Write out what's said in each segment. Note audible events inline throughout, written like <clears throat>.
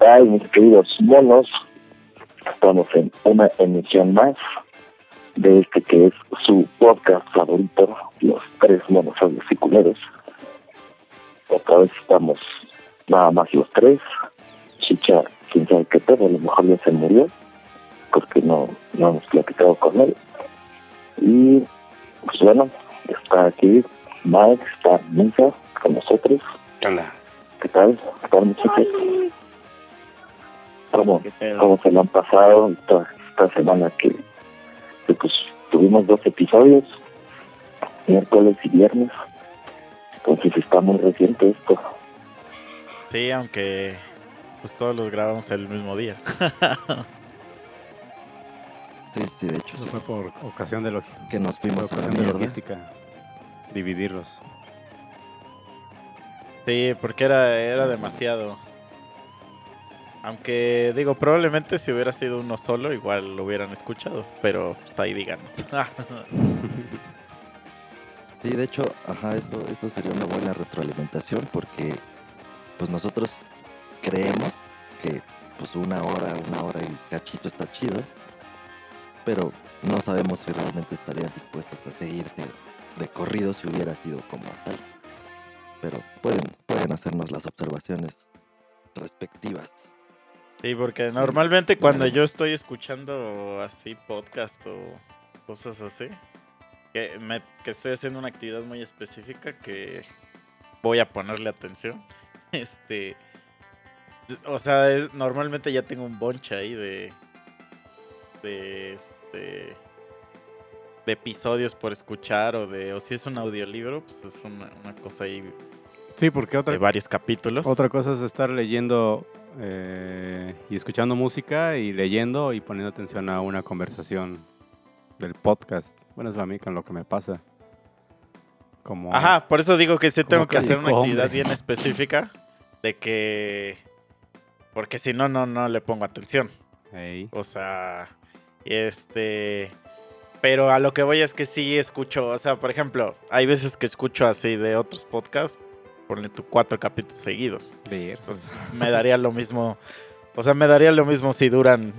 tal? ¿Qué tal, mis queridos monos? Estamos en una emisión más de este que es su podcast favorito, Los Tres Monos Audiciculeros. Otra vez estamos nada más los tres. Chicha, quién sabe qué pedo, a lo mejor ya se murió, porque no, no hemos platicado con él. Y, pues bueno, está aquí Mike, está Misa con nosotros. Hola. ¿Qué tal? ¿Qué tal, muchachos? ¿Cómo, ¿Qué pedo? ¿Cómo se lo han pasado esta, esta semana que, que, pues tuvimos dos episodios, miércoles y viernes? Entonces está muy reciente esto. Sí, aunque pues todos los grabamos el mismo día. <laughs> Sí, sí, de hecho, Eso fue por ocasión de, log- que nos por fuimos ocasión de logística. Dividirlos. Sí, porque era, era demasiado. Aunque digo, probablemente si hubiera sido uno solo, igual lo hubieran escuchado. Pero pues, ahí díganos. <laughs> Sí, de hecho, ajá, esto, esto sería una buena retroalimentación porque pues nosotros creemos que pues una hora, una hora y cachito está chido, pero no sabemos si realmente estarían dispuestas a seguirse de corrido si hubiera sido como tal. Pero pueden, pueden hacernos las observaciones respectivas. Sí, porque normalmente cuando yo estoy escuchando así podcast o cosas así, que, me, que estoy haciendo una actividad muy específica que voy a ponerle atención, <laughs> este, o sea, es- normalmente ya tengo un bonche ahí de, de, este, de episodios por escuchar o de, o si es un audiolibro, pues es una, una cosa ahí Sí, porque otra, de varios capítulos. otra cosa es estar leyendo eh, y escuchando música y leyendo y poniendo atención a una conversación del podcast. Bueno, es a mí con lo que me pasa. Como, Ajá, por eso digo que sí tengo que hacer una actividad hombre. bien específica de que porque si no no no le pongo atención. O sea, este pero a lo que voy es que sí escucho, o sea, por ejemplo, hay veces que escucho así de otros podcasts, ponle tu cuatro capítulos seguidos. Entonces, me daría lo mismo, o sea, me daría lo mismo si duran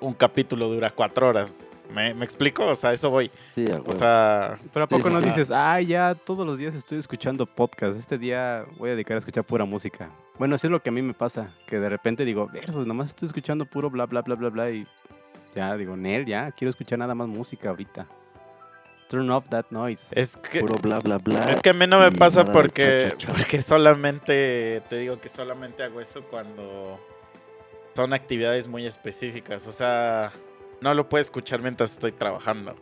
un capítulo dura cuatro horas. ¿Me, me explico? O sea, eso voy. Sí, a O sea, Pero ¿a poco sí, no dices, ah, ya todos los días estoy escuchando podcast, este día voy a dedicar a escuchar pura música? Bueno, eso es lo que a mí me pasa, que de repente digo, versos, nomás estoy escuchando puro bla, bla, bla, bla, bla, y ya digo, Nel, ya, quiero escuchar nada más música ahorita. Turn off that noise. es que Puro bla, bla, bla. Es que a mí no me pasa porque, porque solamente, te digo que solamente hago eso cuando son actividades muy específicas. O sea, no lo puedo escuchar mientras estoy trabajando.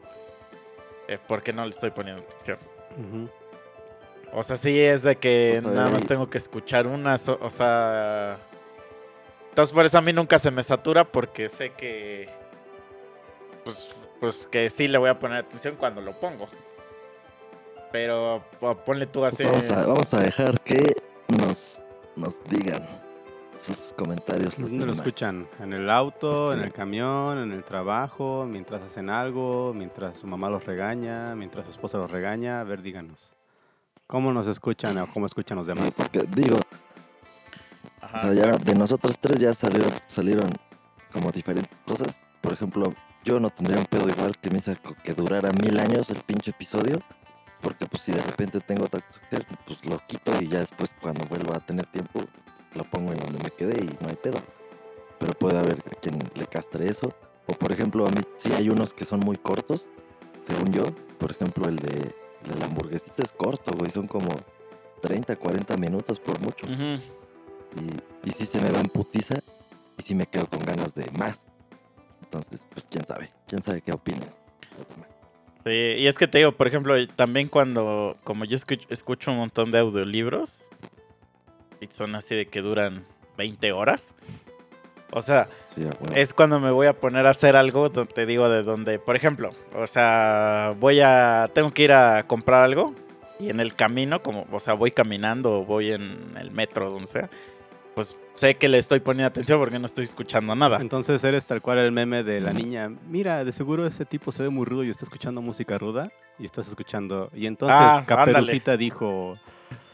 eh, porque no le estoy poniendo atención. O sea, sí es de que O sea, nada más tengo que escuchar una, so- o sea... Entonces por eso a mí nunca se me satura porque sé que... Pues, pues que sí le voy a poner atención cuando lo pongo. Pero po- ponle tú así... Vamos, a, vamos a dejar que nos, nos digan sus comentarios. los ¿Dónde lo escuchan? ¿En el auto, en el camión, en el trabajo, mientras hacen algo, mientras su mamá los regaña, mientras su esposa los regaña? A ver, díganos. ¿Cómo nos escuchan o cómo escuchan los Sí, demás? porque digo, Ajá. o sea, ya de nosotros tres ya salieron, salieron como diferentes cosas. Por ejemplo, yo no tendría un pedo igual que me hizo que durara mil años el pinche episodio. Porque pues si de repente tengo otra cosa que hacer, pues lo quito y ya después cuando vuelva a tener tiempo lo pongo en donde me quedé y no hay pedo. Pero puede haber quien le castre eso. O por ejemplo, a mí sí hay unos que son muy cortos, según yo. Por ejemplo, el de, la hamburguesita es corto, güey. Son como 30, 40 minutos por mucho. Y, y sí se me va en putiza y sí me quedo con ganas de más. Entonces, pues quién sabe, quién sabe qué opinan los demás. Sí, y es que te digo, por ejemplo, también cuando, como yo escucho, escucho un montón de audiolibros, y son así de que duran 20 horas, o sea, Sí, es cuando me voy a poner a hacer algo, donde te digo de donde, por ejemplo, o sea, voy a, tengo que ir a comprar algo, y en el camino, como, o sea, voy caminando o voy en el metro, donde sea, pues sé que le estoy poniendo atención porque no estoy escuchando nada. Entonces eres tal cual el meme de la niña. Mira, de seguro ese tipo se ve muy rudo y está escuchando música ruda. Y estás escuchando. Y entonces Ah, Caperucita dijo.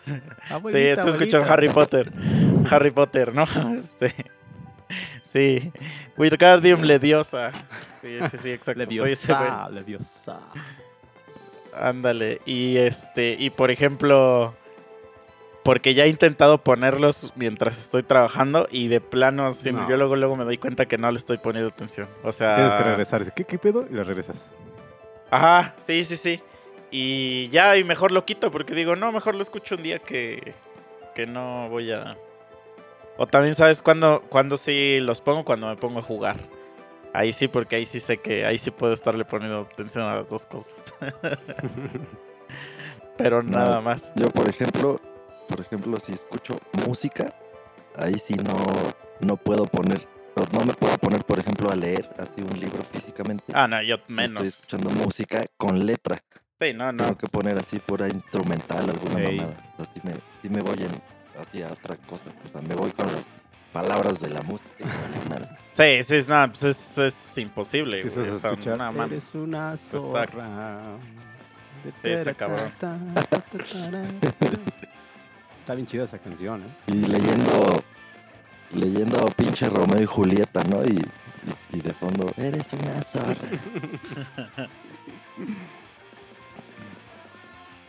Sí, "Abuelita, estoy escuchando abuelita". Harry Potter. Harry Potter, ¿no? <laughs> Este, sí, Wingardium Leviosa. Sí, sí, sí, exacto. Leviosa, Leviosa. Ándale. Y este, y por ejemplo, porque ya he intentado ponerlos mientras estoy trabajando y de plano siempre, No. yo luego luego me doy cuenta que no le estoy poniendo atención. O sea, Tienes que regresar. Dice, ¿Qué, ¿Qué pedo? Y le regresas. Ajá, sí, sí, sí. Y ya, y mejor lo quito porque digo, no, mejor lo escucho un día que, que no voy a... O también, ¿sabes cuándo, cuándo sí los pongo? Cuando me pongo a jugar. Ahí sí, porque ahí sí sé que ahí sí puedo estarle poniendo atención a las dos cosas. <laughs> Pero No. nada más. Yo, por ejemplo, por ejemplo, si escucho música, ahí sí no, no puedo poner, no, no me puedo poner, por ejemplo, a leer así un libro físicamente. Ah, no, yo Si menos. Estoy escuchando música con letra. Sí, no, no. Tengo que poner así pura instrumental, alguna Ey. mamada. O sea, sí me, sí me voy en, así a otra cosa. O sea, me voy con las palabras de la música. Sí, sí, es, nada, pues es, es imposible. güey, o a sea, mames. Eres una está- zorra. de Sí, está cabrón. Está bien chida esa canción, ¿eh? Y leyendo, leyendo pinche Romeo y Julieta, ¿no? Y, y, y de fondo, eres una zorra.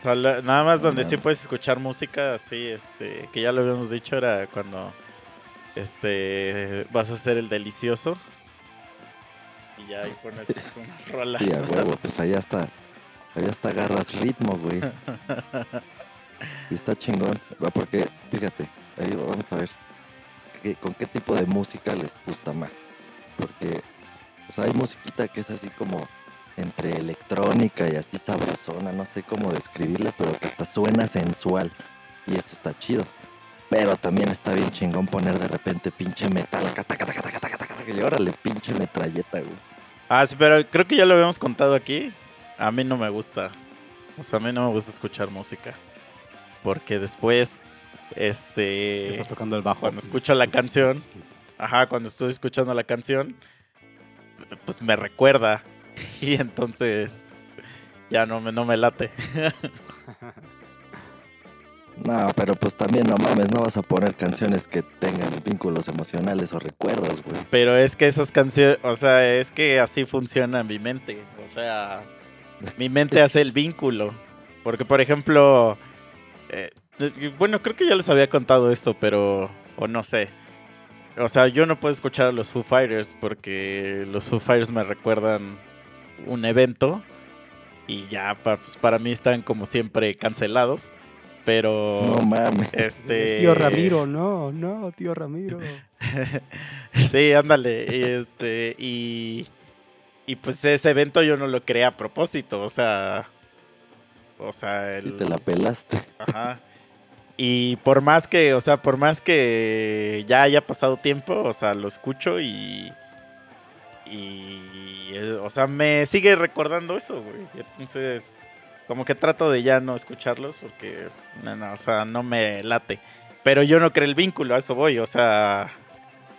<laughs> Nada más donde sí puedes escuchar música, así, este, que ya lo habíamos dicho, era cuando este vas a hacer el delicioso. Y ya ahí pones <laughs> una rola. Y a huevo, pues ahí hasta, ahí hasta agarras ritmo, güey. <laughs> Y está chingón. Porque, fíjate, ahí vamos a ver qué- con qué tipo de música les gusta más. Porque, o sea, hay musiquita que es así como entre electrónica y así sabrosona, no sé cómo describirla, pero que hasta suena sensual. Y eso está chido. Pero también está bien chingón poner de repente pinche metal. Y órale, pinche metralleta, güey. Ah, sí, pero creo que ya lo habíamos contado aquí. A mí no me gusta. O sea, a mí no me gusta escuchar música. Porque después, Te este... estás tocando el bajo. cuando escucho la canción, Ajá, cuando estoy escuchando la canción, pues me recuerda. <laughs> Y entonces ya no me, no me late. No, pero pues también no mames, no vas a poner canciones que tengan vínculos emocionales o recuerdos, güey. Pero es que esas canciones, o sea, es que así funciona mi mente. O sea, mi mente <laughs> hace el vínculo. Porque, por ejemplo, eh, bueno, creo que ya les había contado esto, pero, o no sé. O sea, yo no puedo escuchar a los Foo Fighters porque los Foo Fighters me recuerdan un evento y ya pa- pues, para mí están como siempre cancelados. Pero, No mames. este... Tío Ramiro, no, no, tío Ramiro. <laughs> sí, ándale. Y este, y, y pues ese evento yo no lo creé a propósito, o sea, o sea, Y te la pelaste. ajá. Y por más que, o sea, por más que ya haya pasado tiempo, o sea, lo escucho y, y, eh, o sea, me sigue recordando eso, güey. Entonces, como que trato de ya no escucharlos porque, no, no, o sea, no me late. Pero yo no creo el vínculo, a eso voy, o sea,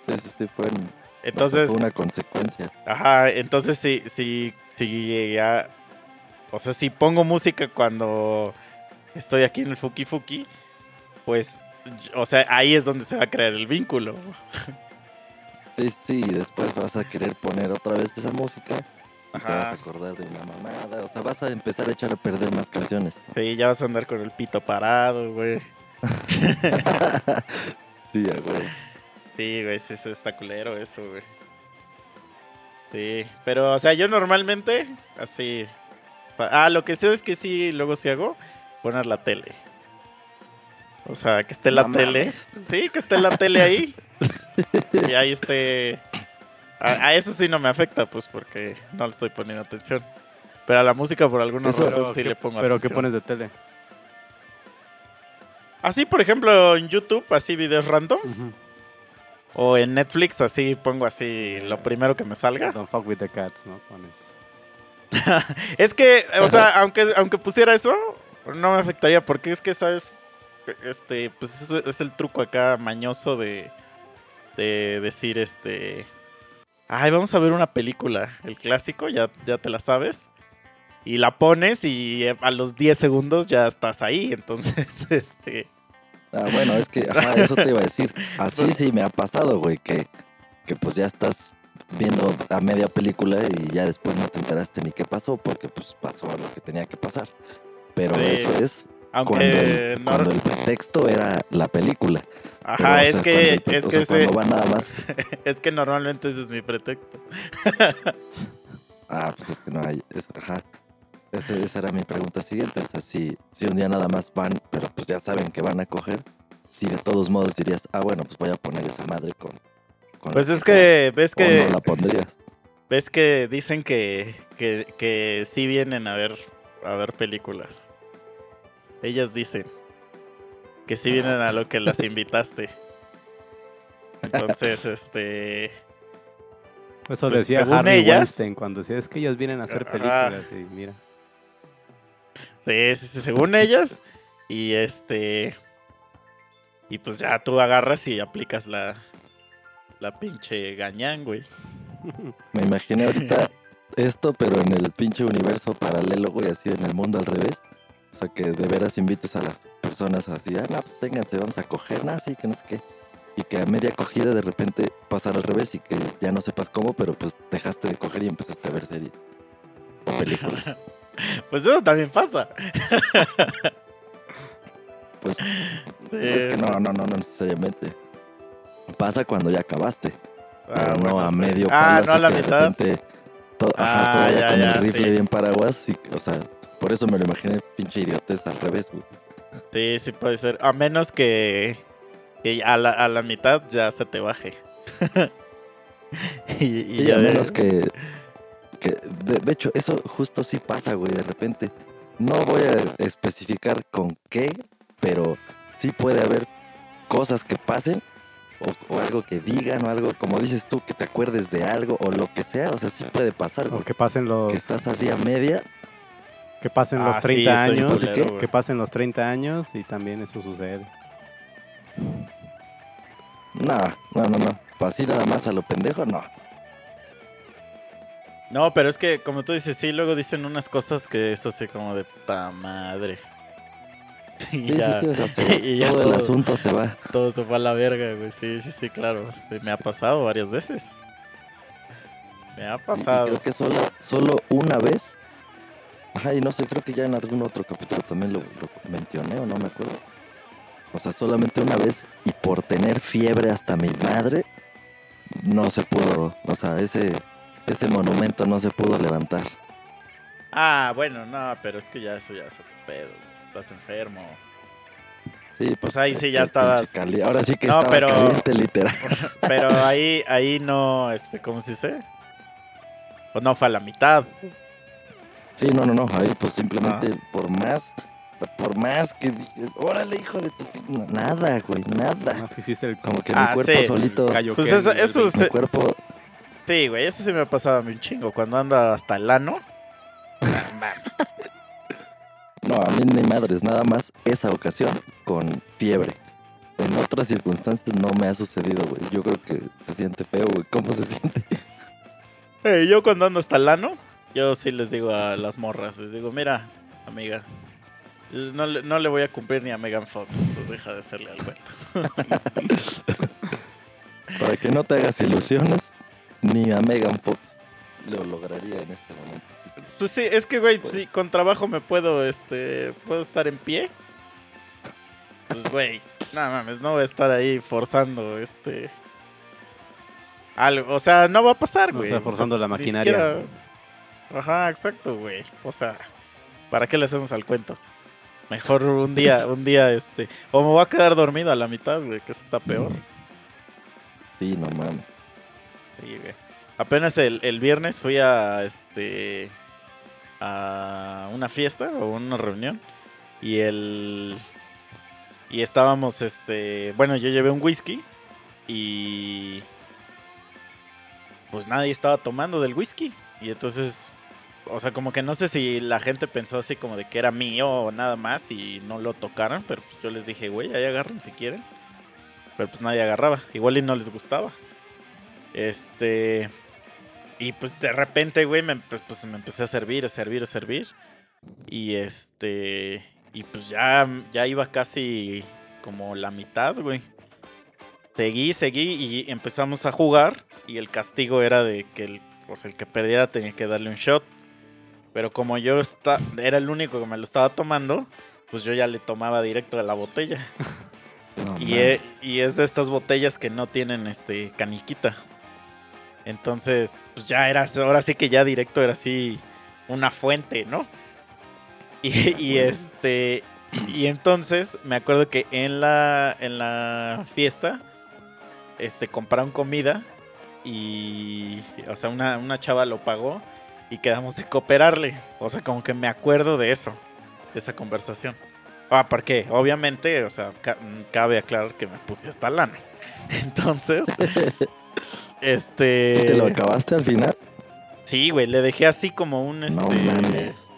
Sí, sí, sí, fue en- entonces, una consecuencia. Ajá, entonces si, si, si ya, o sea, si pongo música cuando estoy aquí en el Fuki Fuki, pues, o sea, ahí es donde se va a crear el vínculo. Sí, sí, y después vas a querer poner otra vez esa música y te vas a acordar de una mamada. O sea, vas a empezar a echar a perder más canciones. <laughs> Sí, ya vas a andar con el pito parado, güey. <laughs> sí, ya, güey. Sí, güey, sí, sí, está culero eso, güey. Sí, pero, o sea, yo normalmente, así... Ah, lo que sé es que sí, luego sí hago, poner la tele. O sea, que esté la tele. Sí, que esté la tele ahí. y ahí esté... A, a eso sí no me afecta, pues, porque no le estoy poniendo atención. Pero a la música, por alguna Eso- razón, sí ¿qué- le pongo Pero atención. ¿qué pones de tele? Así, por ejemplo, en YouTube, así videos random. O en Netflix, así pongo así lo primero que me salga. Don't fuck with the cats, ¿no? Pones. <laughs> Es que, o sea, aunque, aunque pusiera eso, no me afectaría porque es que, ¿sabes? Este, pues eso es el truco acá mañoso de, de decir, este... Ay, vamos a ver una película, el clásico, ya, ya te la sabes. Y la pones y eh, a los 10 segundos ya estás ahí, <laughs> entonces, este... Ah, bueno, es que, ajá, eso te iba a decir. <laughs> Así sí me ha pasado, güey, que, que pues ya estás viendo a media película y ya después no te enteraste ni qué pasó, porque pues pasó lo que tenía que pasar. Pero Sí. eso es cuando Aunque el, no- cuando el pretexto era la película. Pero, Ajá, o es sea, que, cuando el es o que sea, ese, cuando va nada más. <laughs> es que normalmente ese es mi pretexto. <laughs> Ah, pues es que no hay. es- ajá. Ese- esa era mi pregunta siguiente. O sea, si, si un día nada más van, pero pues ya saben que van a coger, si de todos modos dirías, ah, bueno, pues voy a poner esa madre con. Con Pues es que, ves que, no la pondrías. ves que dicen que, que, que sí vienen a ver, a ver películas. Ellas dicen que sí vienen a lo que las <laughs> invitaste. Entonces, este... Eso Pues, decía Harry ellas- Weinstein cuando decía, es que ellas vienen a hacer películas y mira. Sí, sí, sí, según ellas. Y este. Y pues ya tú agarras y aplicas la. La pinche gañán, güey. Me imaginé ahorita <laughs> esto, pero en el pinche universo paralelo, güey, así en el mundo al revés. O sea, que de veras invites a las personas así, ah, no, pues vénganse, vamos a coger, nada, sí, que no sé qué. Y que a media cogida de repente pasar al revés y que ya no sepas cómo, pero pues dejaste de coger y empezaste a ver series o películas. <laughs> Pues eso también pasa. Pues <laughs> Sí, es que no, no, no, no necesariamente. Pasa cuando ya acabaste, Ah, pero no a medio Ah, palo, no a la mitad. repente to- Ah, todavía ya, con ya, el rifle sí. bien paraguas, y, o sea, por eso me lo imaginé pinche idiotez al revés, güey. Sí, sí puede ser. A menos que. que a la, a la mitad ya se te baje. <laughs> y, a de- menos que, <laughs> que de, de hecho, eso justo sí pasa, güey, de repente. No voy a especificar con qué, pero sí puede haber cosas que pasen o, o algo que digan o algo, como dices tú, que te acuerdes de algo o lo que sea, o sea, sí puede pasar, O que pasen los, Que estás así a media, que pasen los Ah, sí, 30 estoy años, culero, que, pasen los 30 años y también eso sucede. no, no, no, no. Así nada más a lo pendejo, no. No, pero es que, como tú dices, sí, luego dicen unas cosas que eso sí, como de puta madre. <laughs> Y Sí, ya, sí, sí, o sea, se- <laughs> y ya todo el asunto se va. todo se fue a la verga, güey. Sí, sí, sí, claro. Me ha pasado varias veces. Me ha y pasado. creo que solo, solo una vez. Ajá, y no sé, creo que ya en algún otro capítulo también lo, lo mencioné o no me acuerdo. O sea, solamente una vez y por tener fiebre hasta mi madre, no se pudo, o sea, ese, ese monumento no se pudo levantar. Ah, bueno, no, pero es que ya eso ya es otro pedo. Estás enfermo. Sí, Pues ahí sí este, ya estabas- Ahora sí que No, estaba pero- caliente, literal. <laughs> Pero ahí, ahí no, este, ¿cómo se dice? O no fue a la mitad. Sí, no, no, no, ahí pues simplemente por más, por más que dices, órale, hijo de tu... pi-", no, Nada, güey, nada. Más que hiciste el, Como que Ah, mi cuerpo sí. solito... Pues eso- eso béisbol. Mi cuerpo Sí, güey, eso sí me ha pasado a mí un chingo. Cuando anda hasta el ano. <laughs> Ah, mames. No, a mí ni madres, nada más esa ocasión con fiebre. En otras circunstancias no me ha sucedido, güey. Yo creo que se siente feo, güey. ¿Cómo se <laughs> siente? Eh, yo cuando ando hasta el ano, yo sí les digo a las morras, les digo, mira, amiga, no le, no le voy a cumplir ni a Megan Fox, pues deja de hacerle al cuento. <laughs> Para que no te hagas ilusiones, ni a Megan Fox lo lograría en este momento. Pues sí, es que, güey, sí, con trabajo me puedo, este, puedo estar en pie. Pues, güey, nada mames, no voy a estar ahí forzando, este... Algo, o sea, no va a pasar, No güey. está o sea, forzando la maquinaria. siquiera- Ajá, exacto, güey. O sea, ¿para qué le hacemos al cuento? Mejor un día, <laughs> un día, este... O me voy a quedar dormido a la mitad, güey, que eso está peor. Sí, no mames. Sí, güey. Apenas el, el viernes fui a este a una fiesta o una reunión y el y estábamos este, bueno, yo llevé un whisky y pues nadie estaba tomando del whisky y entonces o sea, como que no sé si la gente pensó así como de que era mío o nada más y no lo tocaron, pero pues yo les dije, güey, ahí agarren si quieren. Pero pues nadie agarraba, igual y no les gustaba. Este. Y pues de repente, güey, me, empe- pues, me empecé a servir, a servir, a servir. Y este. Y pues ya, ya iba casi como la mitad, güey. Seguí, seguí y empezamos a jugar y el castigo era de que el, pues, el que perdiera tenía que darle un shot. Pero como yo esta- era el único que me lo estaba tomando, pues yo ya le tomaba directo de la botella. <laughs> No, Y, mames. e- y es de estas botellas que no tienen este caniquita. Entonces, pues ya era, ahora sí que ya directo era así una fuente, ¿no? Y, y este, y entonces me acuerdo que en la, en la fiesta, este, compraron comida y, o sea, una, una chava lo pagó y quedamos de cooperarle. O sea, como que me acuerdo de eso, de esa conversación. Ah, porque obviamente, o sea, ca- cabe aclarar que me puse hasta lana. <laughs> Entonces, <laughs> este... ¿Sí te lo acabaste al final? Sí, güey, le dejé así como un... Este, No mames.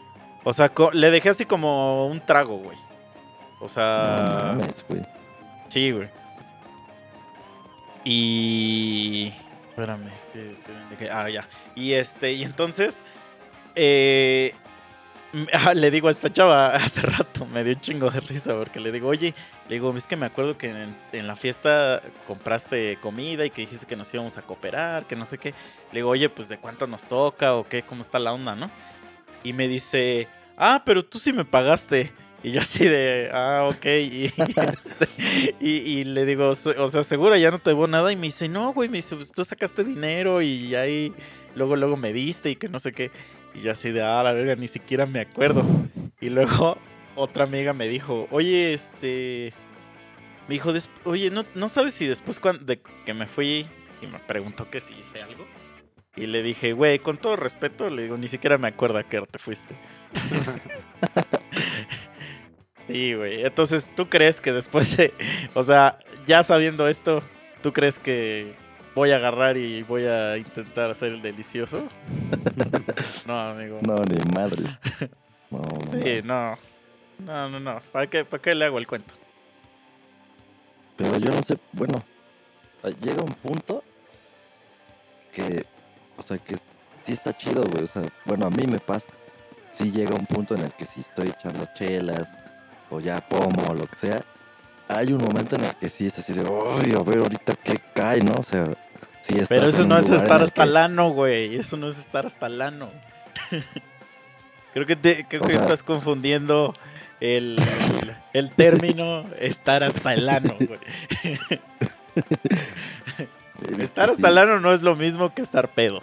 O sea, le dejé así como un trago, güey. O No sea... mames, güey. Sí, güey. Y. Espérame, es que Ah, ya. Y este, y entonces. eh, <laughs> le digo a esta chava <laughs> hace rato, me dio un chingo de risa porque le digo, oye, le digo, es que me acuerdo que en, la fiesta compraste comida y que dijiste que nos íbamos a cooperar, que no sé qué. Le digo, oye, pues de cuánto nos toca o qué, cómo está la onda, ¿no? Y me dice, ah, pero tú sí me pagaste. Y yo así de, ah, ok. <laughs> Y, este, y, le digo, "Se- o sea, seguro ya no te debo nada. Y me dice, no, güey, me dice, pues tú sacaste dinero y ahí luego, luego me diste y que no sé qué. Y yo así de, ah, la verga, ni siquiera me acuerdo. Y luego otra amiga me dijo, oye, este... Me dijo, "Des- oye, ¿no, ¿no sabes si después que me fui y me preguntó que si hice algo? Y le dije, güey, con todo respeto, le digo, ni siquiera me acuerdo a qué hora te fuiste. <laughs> sí, güey. Entonces, ¿tú crees que después de, o sea, ya sabiendo esto, ¿tú crees que voy a agarrar y voy a intentar hacer el delicioso? <laughs> no, amigo. No, ni madre. No, no. Sí, no. No, no, no. ¿Para qué, ¿Para qué le hago el cuento? Pero yo no sé, bueno, llega un punto que, o sea, que sí está chido, güey. O sea, bueno, a mí me pasa. Sí llega un punto en el que si estoy echando chelas o ya pomo o lo que sea, hay un momento en el que sí es así de, uy, a ver ahorita qué cae, ¿no? O sea, Pero eso no es estar hasta que- el ano, güey. Eso no es estar hasta el ano. <laughs> creo que, te- creo que sea- estás confundiendo el, el término <laughs> estar hasta el ano, güey. <laughs> Estar hasta el ano no es lo mismo que estar pedo.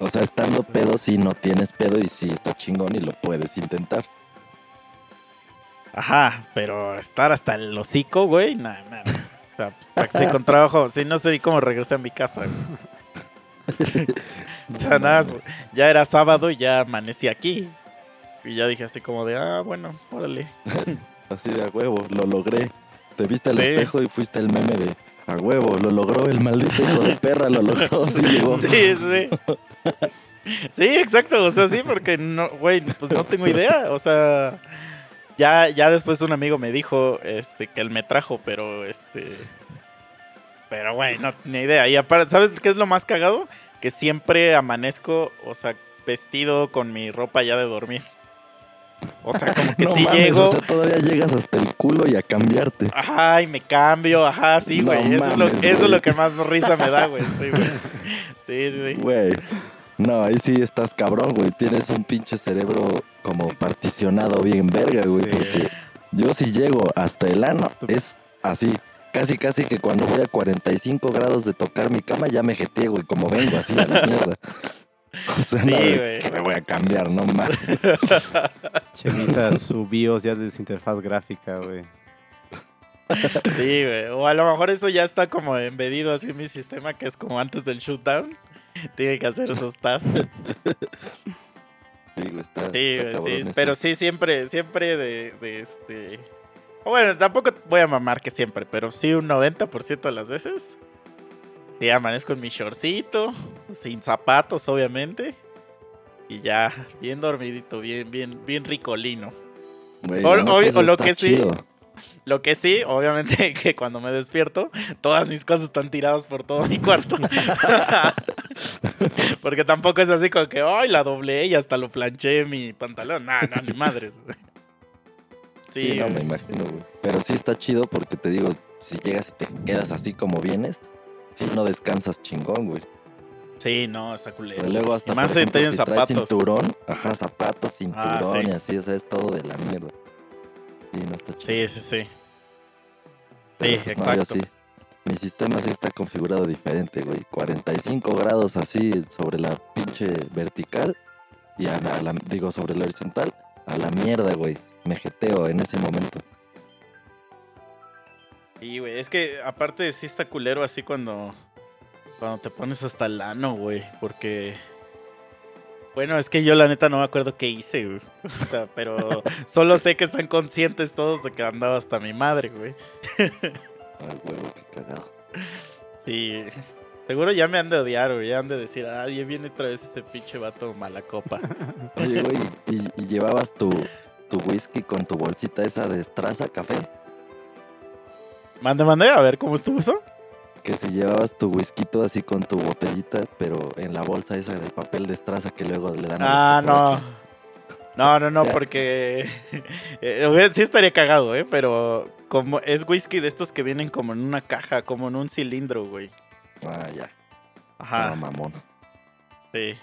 O sea, estando pedo sí no tienes pedo y sí está chingón y lo puedes intentar. Ajá, pero estar hasta el hocico, güey, nada, nada. O sea, pues, para que se con trabajo, si no sé cómo regresé a mi casa, güey. <laughs> O sea, nada, ya era sábado y ya amanecí aquí. Y ya dije así como de, ah, bueno, órale. Así de a huevo, lo logré. Te viste al Sí. espejo y fuiste el meme de a huevo, lo logró el maldito hijo de perra, lo logró, sí llegó. <laughs> Sí, sí. Sí, exacto, o sea, sí, porque no, güey, pues no tengo idea, o sea, ya, ya después un amigo me dijo, este, que él me trajo, pero, este, pero, güey, no ni idea. Y aparte, ¿sabes qué es lo más cagado? Que siempre amanezco, o sea, vestido con mi ropa ya de dormir. O sea, como que <laughs> no sí mames, llego, o sea, todavía llegas hasta el culo y a cambiarte. ajá, y me cambio, ajá, sí, No güey, eso, es lo, eso es lo que más risa me da, güey, sí, güey. <laughs> Sí, sí, sí. Güey. No, ahí sí estás cabrón, güey. Tienes un pinche cerebro como particionado bien verga, güey. Sí. Porque yo si llego hasta el ano, es así. Casi, casi que cuando voy a 45 grados de tocar mi cama ya me jeteé, güey. Como vengo así a la <laughs> mierda. O sea, Sí, no, de güey. que me voy a cambiar, no mames. <laughs> Chemiza su BIOS ya de su interfaz gráfica, güey. Sí, güey. O a lo mejor eso ya está como embedido así en mi sistema, que es como antes del shutdown. Tiene que hacer esos tasks. <laughs> Sí, güey, está, Sí, sí. Pero sí, siempre, siempre de, de este. Bueno, tampoco voy a mamar que siempre, pero sí un 90% de las veces. Sí, amanezco en mi shortcito, sin zapatos, obviamente. Y ya, bien dormidito, bien, bien, bien ricolino. Güey, o- lo que sí. Lo que sí, obviamente, <laughs> que cuando me despierto, todas mis cosas están tiradas por todo mi cuarto. <laughs> <laughs> Porque tampoco es así como que, ay, la doblé y hasta lo planché mi pantalón. No, no, ni madres. Sí, Sí, no, me imagino, güey. Pero sí está chido porque te digo, si llegas y te quedas así como vienes, si no descansas chingón, güey. Sí, no, está culero. Pero luego hasta, Y más si ejemplo, si traes zapatos. cinturón, ajá, zapatos, Ah, cinturón sí. y así, o sea, es todo de la mierda. Sí, no está chido. Sí, sí, sí. Pero, sí, pues, exacto. sí. Mi sistema sí está configurado diferente, güey. 45 grados así sobre la pinche vertical y a la, digo sobre la horizontal, a la mierda, güey. Me jeteo en ese momento. Sí, güey, es que aparte sí está culero así cuando, cuando te pones hasta el ano, güey, porque... Bueno, es que yo la neta no me acuerdo qué hice, güey. <laughs> O sea, pero solo sé que están conscientes todos de que andaba hasta mi madre, güey. <laughs> Ay, huevo, qué cagado. Sí. Seguro ya me han de odiar, güey. Ya han de decir, ah, ya viene otra vez ese pinche vato mala copa. <laughs> Oye, güey, ¿y, y llevabas tu, tu whisky con tu bolsita esa de estraza café? Mande, mande, a ver cómo estuvo eso. Que si llevabas tu whisky así con tu botellita, pero en la bolsa esa de papel de estraza que luego le dan a los Ah, no. No, no, no, porque <laughs> eh, güey, sí estaría cagado, ¿eh? Pero como es whisky de estos que vienen como en una caja, como en un cilindro, güey. Ah, ya. Ajá, No, mamón. sí.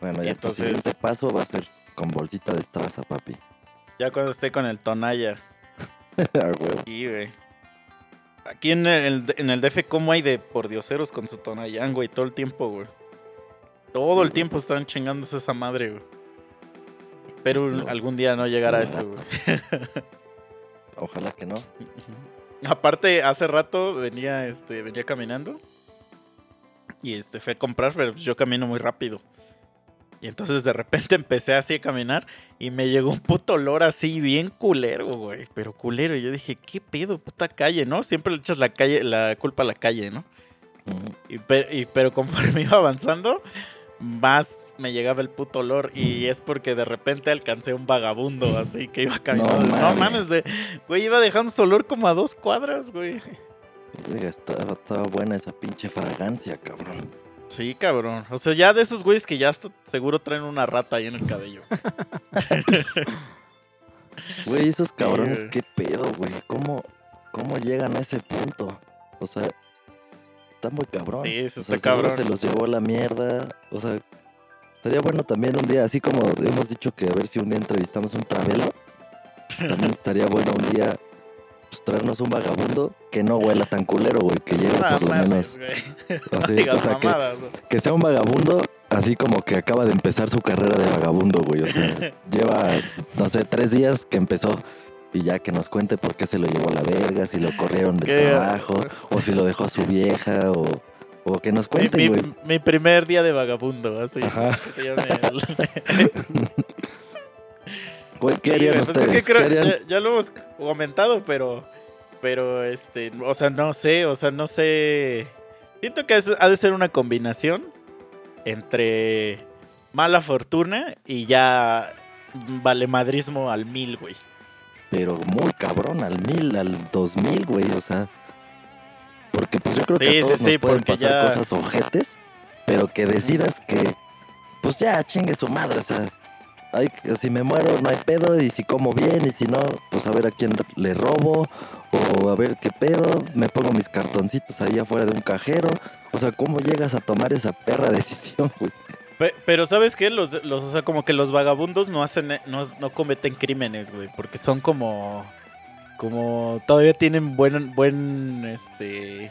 Bueno, ya entonces- tu siguiente paso va a ser con bolsita de estraza, papi. Ya cuando esté con el Tonaya. <laughs> Ah, huevo. Sí, güey. Aquí en el, en el DF, ¿cómo hay de pordioseros con su Tonayán, güey? Todo el tiempo, güey. Todo el tiempo están chingándose esa madre, güey. Pero No. algún día no llegará No, eso, güey. <laughs> Ojalá que no. Aparte, hace rato venía, este, venía caminando. Y este, fui a comprar, pero pues yo camino muy rápido. Y entonces de repente <laughs> empecé así a caminar y me llegó un puto olor así bien culero, güey. Pero culero. Y yo dije, ¿qué pedo, puta calle, no? Siempre le echas la calle, la culpa a la calle, ¿no? Y- pero conforme <laughs> iba avanzando, más me llegaba el puto olor. Y es porque de repente alcancé un vagabundo así que iba caminando. No, mames. mames, de, güey, iba dejando su olor como a dos cuadras, güey. Estaba, estaba buena esa pinche fragancia, cabrón. Sí, cabrón. O sea, ya de esos güeyes que ya hasta seguro traen una rata ahí en el cabello. <laughs> Güey, esos cabrones, qué pedo, güey. ¿Cómo, ¿Cómo llegan a ese punto? O sea, está muy cabrón. Sí, eso O sea, está seguro cabrón. se los llevó la mierda. O sea, estaría bueno también un día, así como hemos dicho que a ver si un día entrevistamos un travelo. También estaría bueno un día pues, traernos un vagabundo que no huela tan culero, güey. Que lleve Ah, por lo menos. <laughs> así, No o sea, que, sea un vagabundo así como que acaba de empezar su carrera de vagabundo, güey. O sea, <laughs> lleva, no sé, tres días que empezó. Y ya que nos cuente por qué se lo llevó a la verga, si lo corrieron del trabajo, o si lo dejó a su vieja, o, o que nos Mi, cuente, mi- güey. mi primer día de vagabundo, así. Ajá. se llama el- ¿qué harían pues es que creo- ¿Qué harían? ya, ya lo hemos comentado, pero, pero, este, o sea, no sé, o sea, no sé. Siento que es- ha de ser una combinación entre mala fortuna y ya valemadrismo al mil, güey. Pero muy cabrón, al mil, al dos mil, güey, o sea. Porque pues yo creo que Sí, a todos sí, nos pueden pasar ya- cosas ojetes, pero que decidas que, pues ya, chingue su madre, o sea. Hay, si me muero no hay pedo, y si como bien, y si no, pues a ver a quién le robo, o a ver qué pedo, me pongo mis cartoncitos ahí afuera de un cajero. O sea, ¿cómo llegas a tomar esa perra <laughs> decisión, güey? Pe- Pero ¿sabes qué? Los, los, o sea, como que los vagabundos no hacen, no, no cometen crímenes, güey, porque son como, como, todavía tienen buen, buen, este,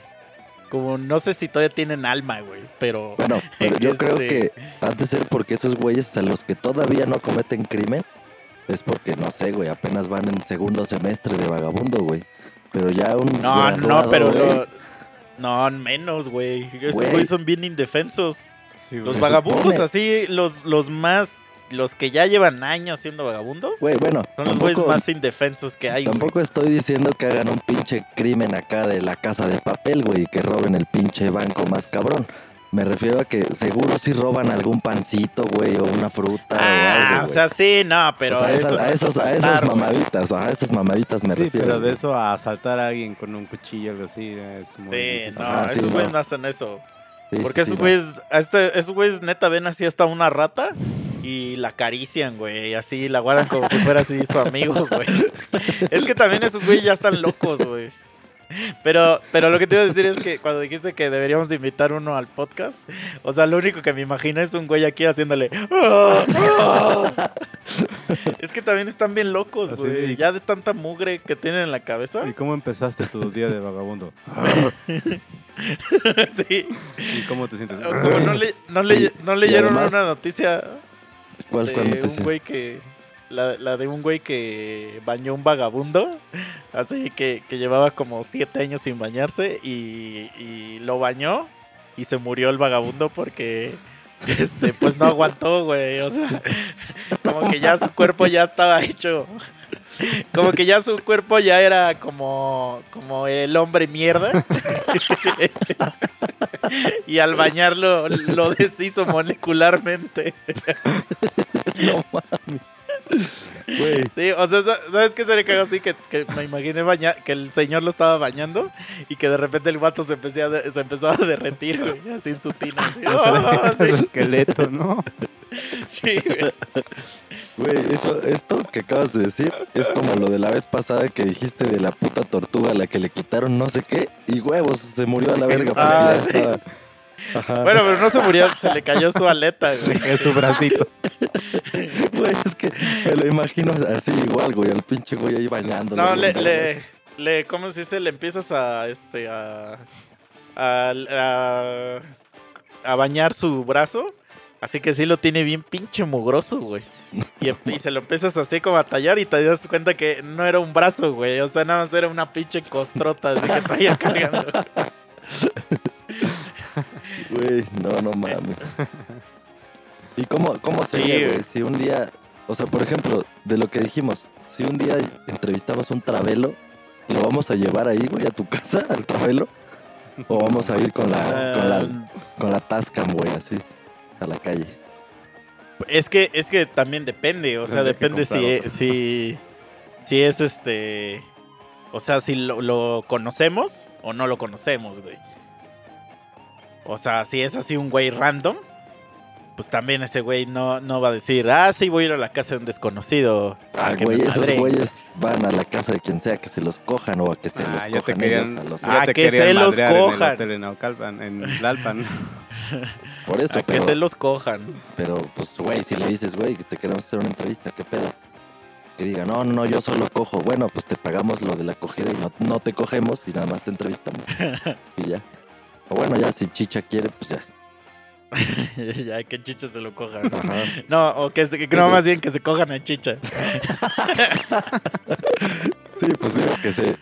como, no sé si todavía tienen alma, güey, pero, Bueno, pero <laughs> yo creo Este- que ha de ser porque esos güeyes, o sea, los que todavía no cometen crimen, es porque, no sé, güey, apenas van en segundo semestre de vagabundo, güey. Pero ya un no, graduado, no, pero, güey, lo- no, menos, güey, esos Güey. güeyes son bien indefensos, Sí, los vagabundos supone. así, los, los más, los que ya llevan años siendo vagabundos, Güey, bueno, son los güeyes más indefensos que hay, güey. tampoco estoy diciendo que hagan un pinche crimen acá de la casa de papel, güey, y que roben el pinche banco más cabrón. Me refiero a que seguro sí roban algún pancito, güey, o una fruta o Ah, algo, o sea, sí, no, pero O sea, eso esas- no a es esos, a esas mamaditas, a esas mamaditas me Sí, refiero. pero de eso a asaltar a alguien con un cuchillo o algo así es muy Sí, difícil. no, sí, esos güeyes no hacen eso. Sí, Porque sí, esos güeyes, este- esos güeyes neta ven así hasta una rata y y la acarician, güey. Así la guardan como si fuera así su amigo, <laughs> güey. Es que también esos güeyes ya están locos, güey. Pero, pero lo que te iba a decir es que cuando dijiste que deberíamos de invitar uno al podcast, o sea, lo único que me imagino es un güey aquí haciéndole. "Ah, ah". Es que también están bien locos, Así, güey. y- Ya de tanta mugre que tienen en la cabeza. ¿Y cómo empezaste tu día de vagabundo? <laughs> sí. ¿Y cómo te sientes? Como no, le, no, le- no leyeron además- una noticia ¿Cuál, de cuál un noticia? güey que. La, de un güey que bañó un vagabundo. Así que, que llevaba como siete años sin bañarse. Y, y lo bañó. Y se murió el vagabundo porque. Este, pues no aguantó, güey. O sea, <laughs> como que ya su cuerpo ya estaba hecho. Como que ya su cuerpo ya era como, como el hombre mierda. <laughs> y al bañarlo lo deshizo molecularmente. <laughs> No mames. Sí, o sea, sa- ¿sabes qué se le cagó así? Que, que me imaginé baña que el señor lo estaba bañando y que de repente el vato se, empecé a de- se empezó a derretir, güey, así en su tina. Así, ¡ah! <laughs> el sí, esqueleto, ¿no? sí, güey. güey, eso, esto que acabas de decir es como lo de la vez pasada que dijiste de la puta tortuga a la que le quitaron no sé qué y huevos, se murió a la verga. Ah, sí. estaba- Ajá. Bueno, pero no se murió, se le cayó su aleta, güey. <laughs> Es su bracito. <laughs> Güey, es que me lo imagino así igual, güey, al pinche güey ahí bañándolo. No, le, le, le, ¿cómo se dice? Le empiezas a, este, a, a, a, a bañar su brazo. Así que sí lo tiene bien pinche mugroso, güey. Y, <laughs> y se lo empiezas así como a tallar y te das cuenta que no era un brazo, güey. O sea, nada más era una pinche costrota así que traía <laughs> cargando. Güey, no, no mames. <laughs> ¿Y cómo, cómo sería, güey? güey. Si un día, o sea, por ejemplo, de lo que dijimos, si un día entrevistamos un travelo, ¿lo vamos a llevar ahí, güey, a tu casa, al travelo? ¿O vamos a ir con la, con la, con la Tascam, güey, así, a la calle? Es que, es que también depende, o sea, depende si, si, si es este, o sea, si lo, lo conocemos o no lo conocemos, güey. O sea, si es así un güey random, pues también ese güey no, no va a decir, ah, sí, voy a ir a la casa de un desconocido. Ah, güey, esos madreen". güeyes van a la casa de quien sea que se los cojan o a que se Ah, los cojan querían, ellos a los... Ah, te que se los madrear en el cojan. hotel en Naucalpan, en. <laughs> Por eso, A que se los cojan. pero, pues, güey, si le dices, güey, que te queremos hacer una entrevista, ¿qué pedo? Que diga, no, no, yo solo cojo. Bueno, pues te pagamos lo de la acogida y no, no te cogemos y nada más te entrevistamos. <laughs> y ya. O bueno, ya si Chicha quiere, pues ya. <laughs> ya, que Chicha se lo cojan. No, o que, se, no, más bien que se cojan a Chicha. <laughs> Sí, pues digo que se.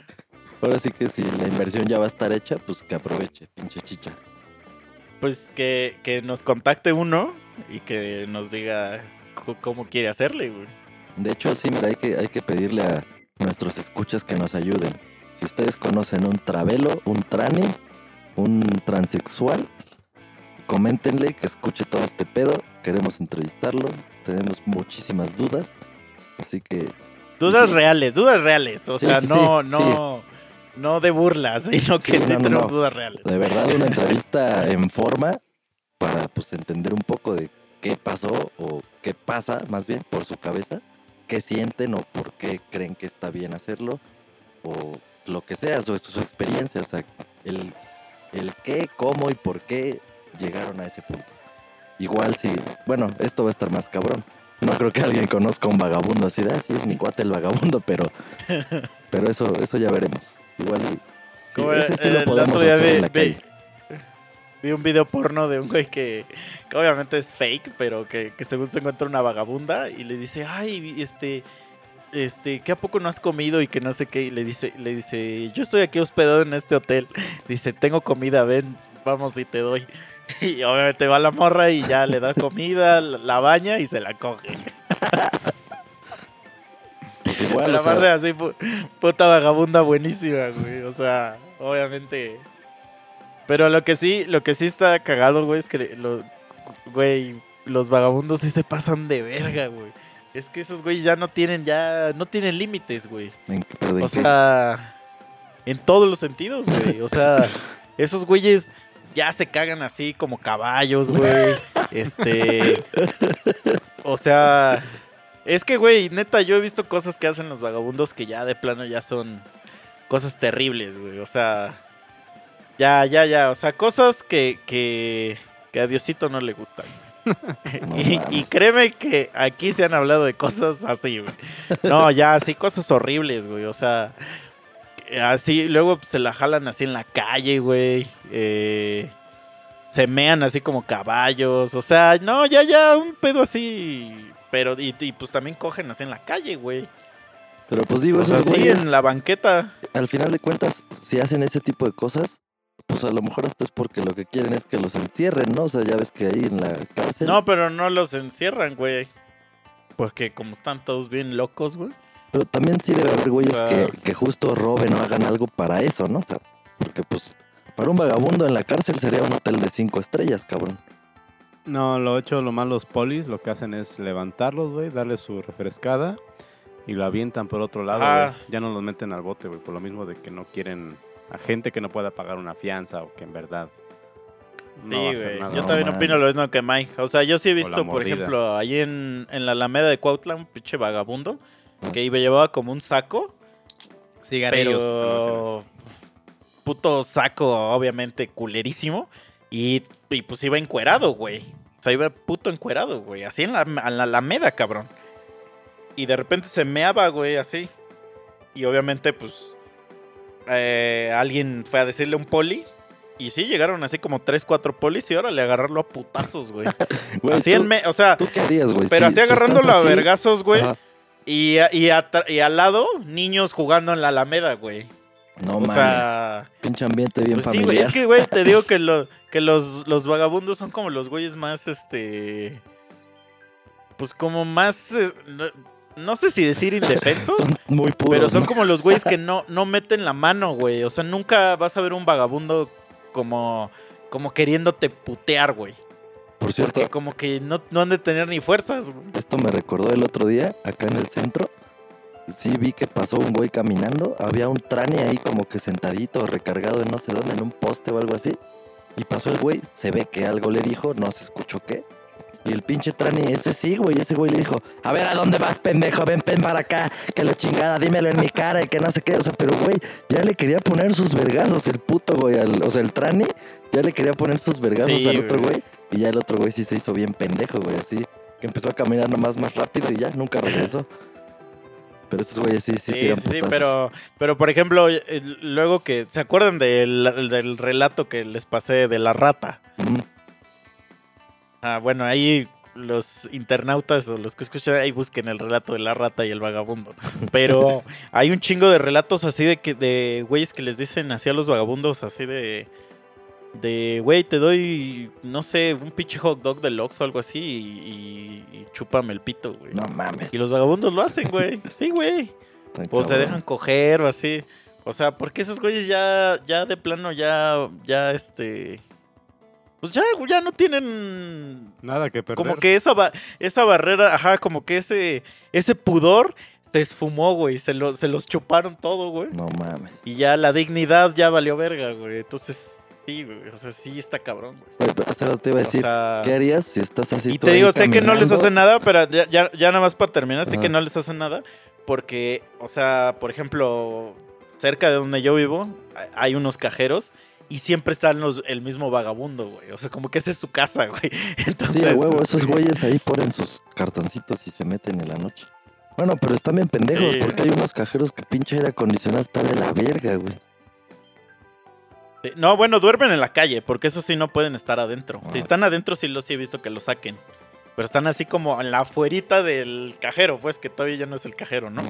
Ahora sí que si la inversión ya va a estar hecha, pues que aproveche, pinche Chicha. Pues que, que nos contacte uno y que nos diga cómo quiere hacerle, güey. De hecho, sí, mira, hay que, hay que pedirle a nuestros escuchas que nos ayuden. Si ustedes conocen un travelo, un trane, un transexual, coméntenle que escuche todo este pedo. Queremos entrevistarlo. Tenemos muchísimas dudas. Así que, Dudas Sí. reales, dudas reales. O Sí, sea, sí, no, no, no de burlas, sino que no, no, tenemos no. dudas reales. de verdad, una entrevista en forma para pues entender un poco de qué pasó o qué pasa, más bien, por su cabeza. Qué sienten o por qué creen que está bien hacerlo. O lo que sea, su, su experiencia. O sea, el, el qué, cómo y por qué llegaron a ese punto. Igual si, bueno, esto va a estar más cabrón. No creo que alguien conozca a un vagabundo así de, ah, sí, es mi cuate el vagabundo, pero, <laughs> pero eso, eso ya veremos. Igual, sí, Como ese el- sí lo podemos en la calle. vi un video porno de un güey que, que obviamente es fake, pero que, que según se encuentra una vagabunda y le dice, ay, este, este, ¿qué a poco no has comido y que no sé qué? Y le dice, le dice, yo estoy aquí hospedado en este hotel. <laughs> Dice, tengo comida, ven, vamos y te doy. <laughs> Y obviamente va la morra y ya le da comida, la baña y se la coge. Pues igual, la o sea, madre así, pu- puta vagabunda buenísima, güey. O sea, obviamente. Pero lo que sí, lo que sí está cagado, güey, es que lo, güey, los vagabundos sí se pasan de verga, güey. Es que esos güey ya no tienen, ya no tienen límites, güey. ¿en qué- pero de O sea, en todos los sentidos, güey. O sea, esos güeyes ya se cagan así como caballos, güey. <laughs> Este. O sea, es que, güey, neta, yo he visto cosas que hacen los vagabundos que ya de plano ya son cosas terribles, güey. O sea, ya, ya, ya. O sea, cosas que, que, que a Diosito no le gustan. No <laughs> y, y créeme que aquí se han hablado de cosas así, güey. No, ya, así cosas horribles, güey. O sea, así, luego se la jalan así en la calle, güey. Eh, se mean así como caballos. O sea, no, ya, ya, un pedo así. Pero, y, y, pues también cogen así en la calle, güey. Pero pues digo, O sea, esos sí, güeyes, en la banqueta. al final de cuentas, si hacen ese tipo de cosas, pues a lo mejor hasta es porque lo que quieren es que los encierren, ¿no? O sea, ya ves que ahí en la cárcel. No, pero no los encierran, güey. Porque como están todos bien locos, güey. Pero también sí debe haber güeyes que, justo roben o hagan algo para eso, ¿no? O sea, porque pues para un vagabundo en la cárcel sería un hotel de cinco estrellas, cabrón. No, lo hecho, lo más los polis lo que hacen es levantarlos, güey, darles su refrescada y lo avientan por otro lado, Ah. güey. Ya no los meten al bote, güey, por lo mismo de que no quieren a gente que no pueda pagar una fianza o que en verdad Sí, no güey. nada. Yo No también opino lo mismo que Mike. O sea, yo sí he visto, por ejemplo, ahí en, en la Alameda de Cuautla, un pinche vagabundo. Que iba, llevaba como un saco, Cigarrillos. pero puto saco, obviamente, culerísimo. Y, y pues iba encuerado, güey. O sea, iba puto encuerado, güey. Así en la, en la Alameda, cabrón. Y de repente se meaba, güey, así. Y obviamente, pues, eh, alguien fue a decirle a un poli. Y sí, llegaron así como tres, cuatro polis y ahora le agarrarlo a putazos, güey. <laughs> Güey, así ¿tú, en me- o sea, ¿tú qué harías, güey? pero Si- así si agarrándolo a vergazos, güey. ajá, Y, y, al lado, niños jugando en la Alameda, güey. No o mames. sea, pinche ambiente bien pues sí, güey. familiar. Es que, güey, te digo que, lo, <laughs> que los, los vagabundos son como los güeyes más, este. Pues como más. eh, no, no sé si decir <laughs> indefensos. Son muy puros. Pero son ¿no? como los güeyes que <laughs> no, no meten la mano, güey. O sea, nunca vas a ver un vagabundo como, como queriéndote putear, güey. Por cierto, Porque como que no, no han de tener ni fuerzas, esto me recordó el otro día, acá en el centro. Sí vi que pasó un güey caminando. Había un trane ahí como que sentadito, recargado en no sé dónde, en un poste o algo así. Y pasó el güey, se ve que algo le dijo, no se escuchó qué. Y el pinche trani, ese sí, güey, ese güey le dijo, a ver, ¿a dónde vas, pendejo? Ven, ven para acá, que la chingada, dímelo en mi cara y que no sé qué. O sea, pero güey, ya le quería poner sus vergazos el puto, güey. al- o sea, el trani ya le quería poner sus vergazos Sí, al otro güey. Y ya el otro güey sí se hizo bien pendejo, güey, así. Que empezó a caminar nomás más rápido y ya, nunca regresó. Pero esos güeyes sí, sí, Sí, tiran sí, pero, pero por ejemplo, eh, luego que, ¿se acuerdan del, del relato que les pasé de la rata? Ujú. Ah, bueno, ahí los internautas o los que escuchan ahí busquen el relato de la rata y el vagabundo. <laughs> Pero hay un chingo de relatos así de que de güeyes que les dicen así a los vagabundos así de de güey, te doy no sé, un pinche hot dog del Ox o algo así y, y- y chúpame el pito, güey. No mames. Y los vagabundos lo hacen, güey. <laughs> Sí, güey. O se dejan coger o así. O sea, porque esos güeyes ya, ya de plano, ya, ya este. Pues ya, ya no tienen Nada que perder. como que esa, ba- esa barrera, ajá, como que ese, ese pudor se esfumó, güey. Se, lo- se los chuparon todo, güey. No mames. Y ya la dignidad ya valió verga, güey. Entonces, sí, güey. O sea, sí está cabrón, güey. Pero hace te iba a O decir, sea, ¿qué harías si estás así y tú te digo, sé que no les hacen nada, pero ya, ya, ya nada más para terminar, sé Ajá. que no les hacen nada. Porque, o sea, por ejemplo, cerca de donde yo vivo, hay- hay unos cajeros. Y siempre están los, el mismo vagabundo, güey. O sea, como que esa es su casa, <laughs> güey. Entonces, Sí, a huevo, esos güeyes ahí ponen sus cartoncitos y se meten en la noche. Bueno, pero están bien pendejos Sí. porque hay unos cajeros que pinche aire acondicionado está de la verga, güey. Sí, No, bueno, duermen en la calle, porque eso sí no pueden estar adentro. Ah. Si están adentro, sí los sí he visto que lo saquen. Pero están así como en la afuerita del cajero, pues que todavía ya no es el cajero, ¿no?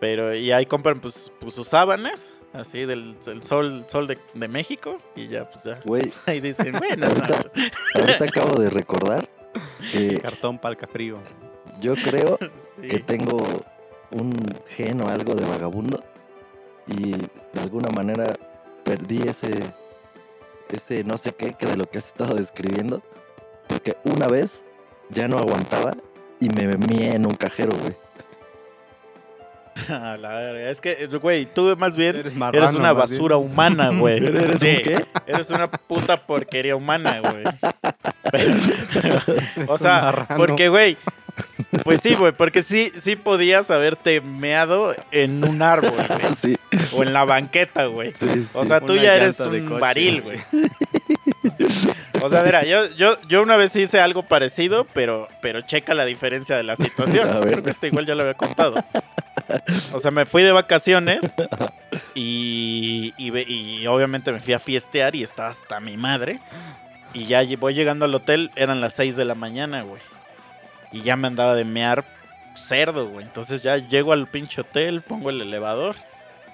Pero y ahí compran pues, pues, sus sábanas, así del, del sol, sol de, de México, y ya pues ya. Güey, <laughs> Ahí dicen, <laughs> bueno, Ahorita- ahorita acabo de recordar <laughs> que Cartón palca frío. yo creo que tengo un gen o algo de vagabundo y de alguna manera perdí ese ese no sé qué que de lo que has estado describiendo porque una vez ya no aguantaba y me mié en un cajero, güey. <laughs> A la verga, Es que, güey, tú más bien Eres una bien. basura humana, güey. <laughs> ¿Eres Sí. un qué? Eres una puta porquería humana, güey. <laughs> O sea, porque, güey, Pues sí, güey, porque sí, sí podías haberte meado en un árbol, güey. Sí, O en la banqueta, güey. sí, sí. O sea, tú Una ya eres un coche. baril, güey. O sea, mira, yo, yo, yo una vez hice algo parecido, pero, pero checa la diferencia de la situación. <laughs> A ver. Creo que este igual ya lo había contado. O sea, me fui de vacaciones y, y, y obviamente me fui a fiestear y estaba hasta mi madre. Y ya voy llegando al hotel, eran las 6 de la mañana, güey. Y ya me andaba de mear cerdo, güey. Entonces ya llego al pinche hotel, pongo el elevador.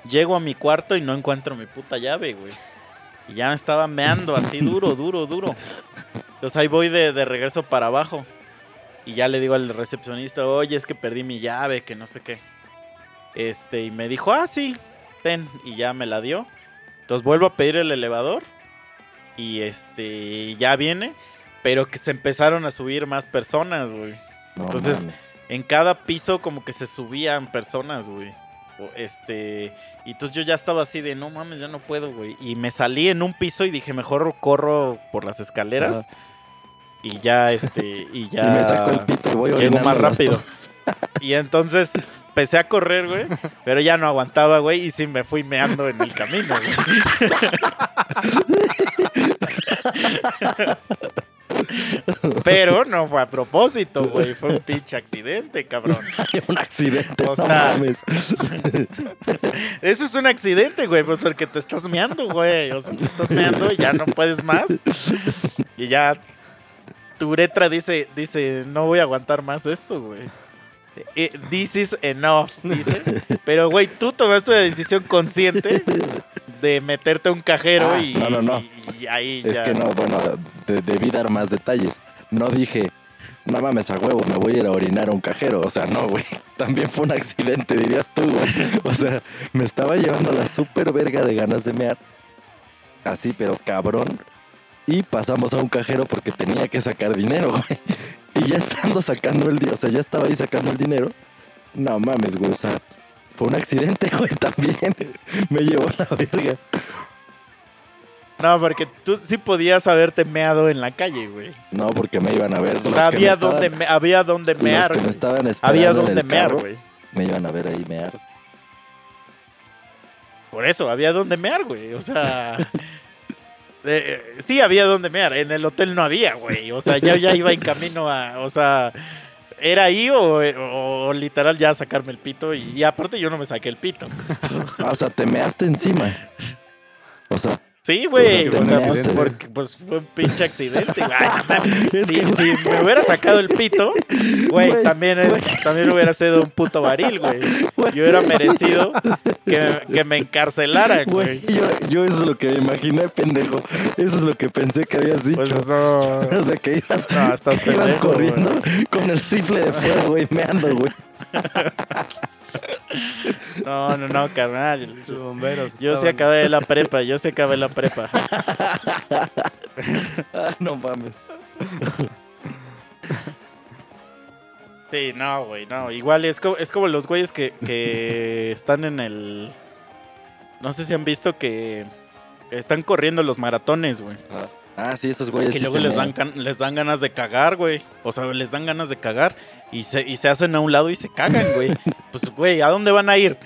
Llego a mi cuarto y no encuentro mi puta llave, güey. Y ya me estaba meando así duro, duro, duro. Entonces ahí voy de, de regreso para abajo. Y ya le digo al recepcionista, oye, es que perdí mi llave, que no sé qué. Este, y me dijo, ah, sí, ten. Y ya me la dio. Entonces vuelvo a pedir el elevador. Y este, ya viene. Pero que se empezaron a subir más personas, güey. No Entonces. En cada piso como que se subían personas, güey. Este, y entonces yo ya estaba así de, no mames, ya no puedo, güey. Y me salí en un piso y dije, mejor corro por las escaleras. Y ya, este, y ya... <laughs> Y me saco el pito y voy Llego más rápido. <laughs> Y entonces empecé a correr, güey. Pero ya no aguantaba, güey. Y sí me fui meando en el camino, güey. <laughs> <laughs> Pero no fue a propósito, güey. Fue un pinche accidente, cabrón. <laughs> un accidente, O no sea, mames. <laughs> Eso es un accidente, güey, pues porque te estás meando, güey. O sea, te estás meando y ya no puedes más. Y ya tu uretra dice, dice, no voy a aguantar más esto, güey. Eh, This is enough, dice. Pero, güey, tú tomaste una decisión consciente de meterte a un cajero Ah, y, no, no, no. y- y ahí Es ya. que no, bueno, de- debí dar más detalles. No dije, no mames a huevo, me voy a ir a orinar a un cajero. O sea, no, güey. También fue un accidente, dirías tú, güey. O sea, me estaba llevando la super verga de ganas de mear. Así, pero cabrón. Y pasamos a un cajero porque tenía que sacar dinero, <laughs> güey. Y ya estando sacando el dinero, o sea, ya estaba ahí sacando el dinero. No mames, güey. O sea, fue un accidente, <laughs> güey, también. Me llevó la verga. No, porque tú sí podías haberte meado en la calle, güey. No, porque me iban a ver. O sea, me había estaban- donde, me- había donde los mear. que me estaban esperando Había en donde el mear, carro, güey. Me iban a ver ahí mear. Por eso, había donde mear, güey. O sea. <laughs> eh, sí, había donde mear. En el hotel no había, güey. O sea, yo ya iba en camino a. O sea. ¿Era ahí o, literal ya sacarme el pito? Y, y aparte yo no me saqué el pito. <laughs> O sea, te measte encima. O sea, Sí, güey. Pues, O sea, porque pues, fue un pinche accidente. güey. <laughs> Es si, que, güey. si me hubiera sacado el pito, güey, Güey, también, es- güey. también hubiera sido un puto baril, güey. Yo hubiera merecido que, que me encarcelaran, güey, güey. yo, yo eso es lo que me imaginé, pendejo. Eso es lo que pensé que habías dicho. Pues no. <laughs> o sea, que ibas, No, estás que ibas pendejo, corriendo güey. con el rifle de fuego y meando, güey. <laughs> No, no, no, carnal. Los bomberos. Yo sí estaban- acabé la prepa, yo sí acabé la prepa. Ah, no mames. Sí, no, güey, no. Igual es como, es como los güeyes que, que están en el... No sé si han visto que están corriendo los maratones, güey. Ah, sí, esos güeyes. Y sí luego les dan, les dan ganas de cagar, güey. O sea, les dan ganas de cagar y se, y se hacen a un lado y se cagan, güey. <laughs> Pues, güey, ¿a dónde van a ir?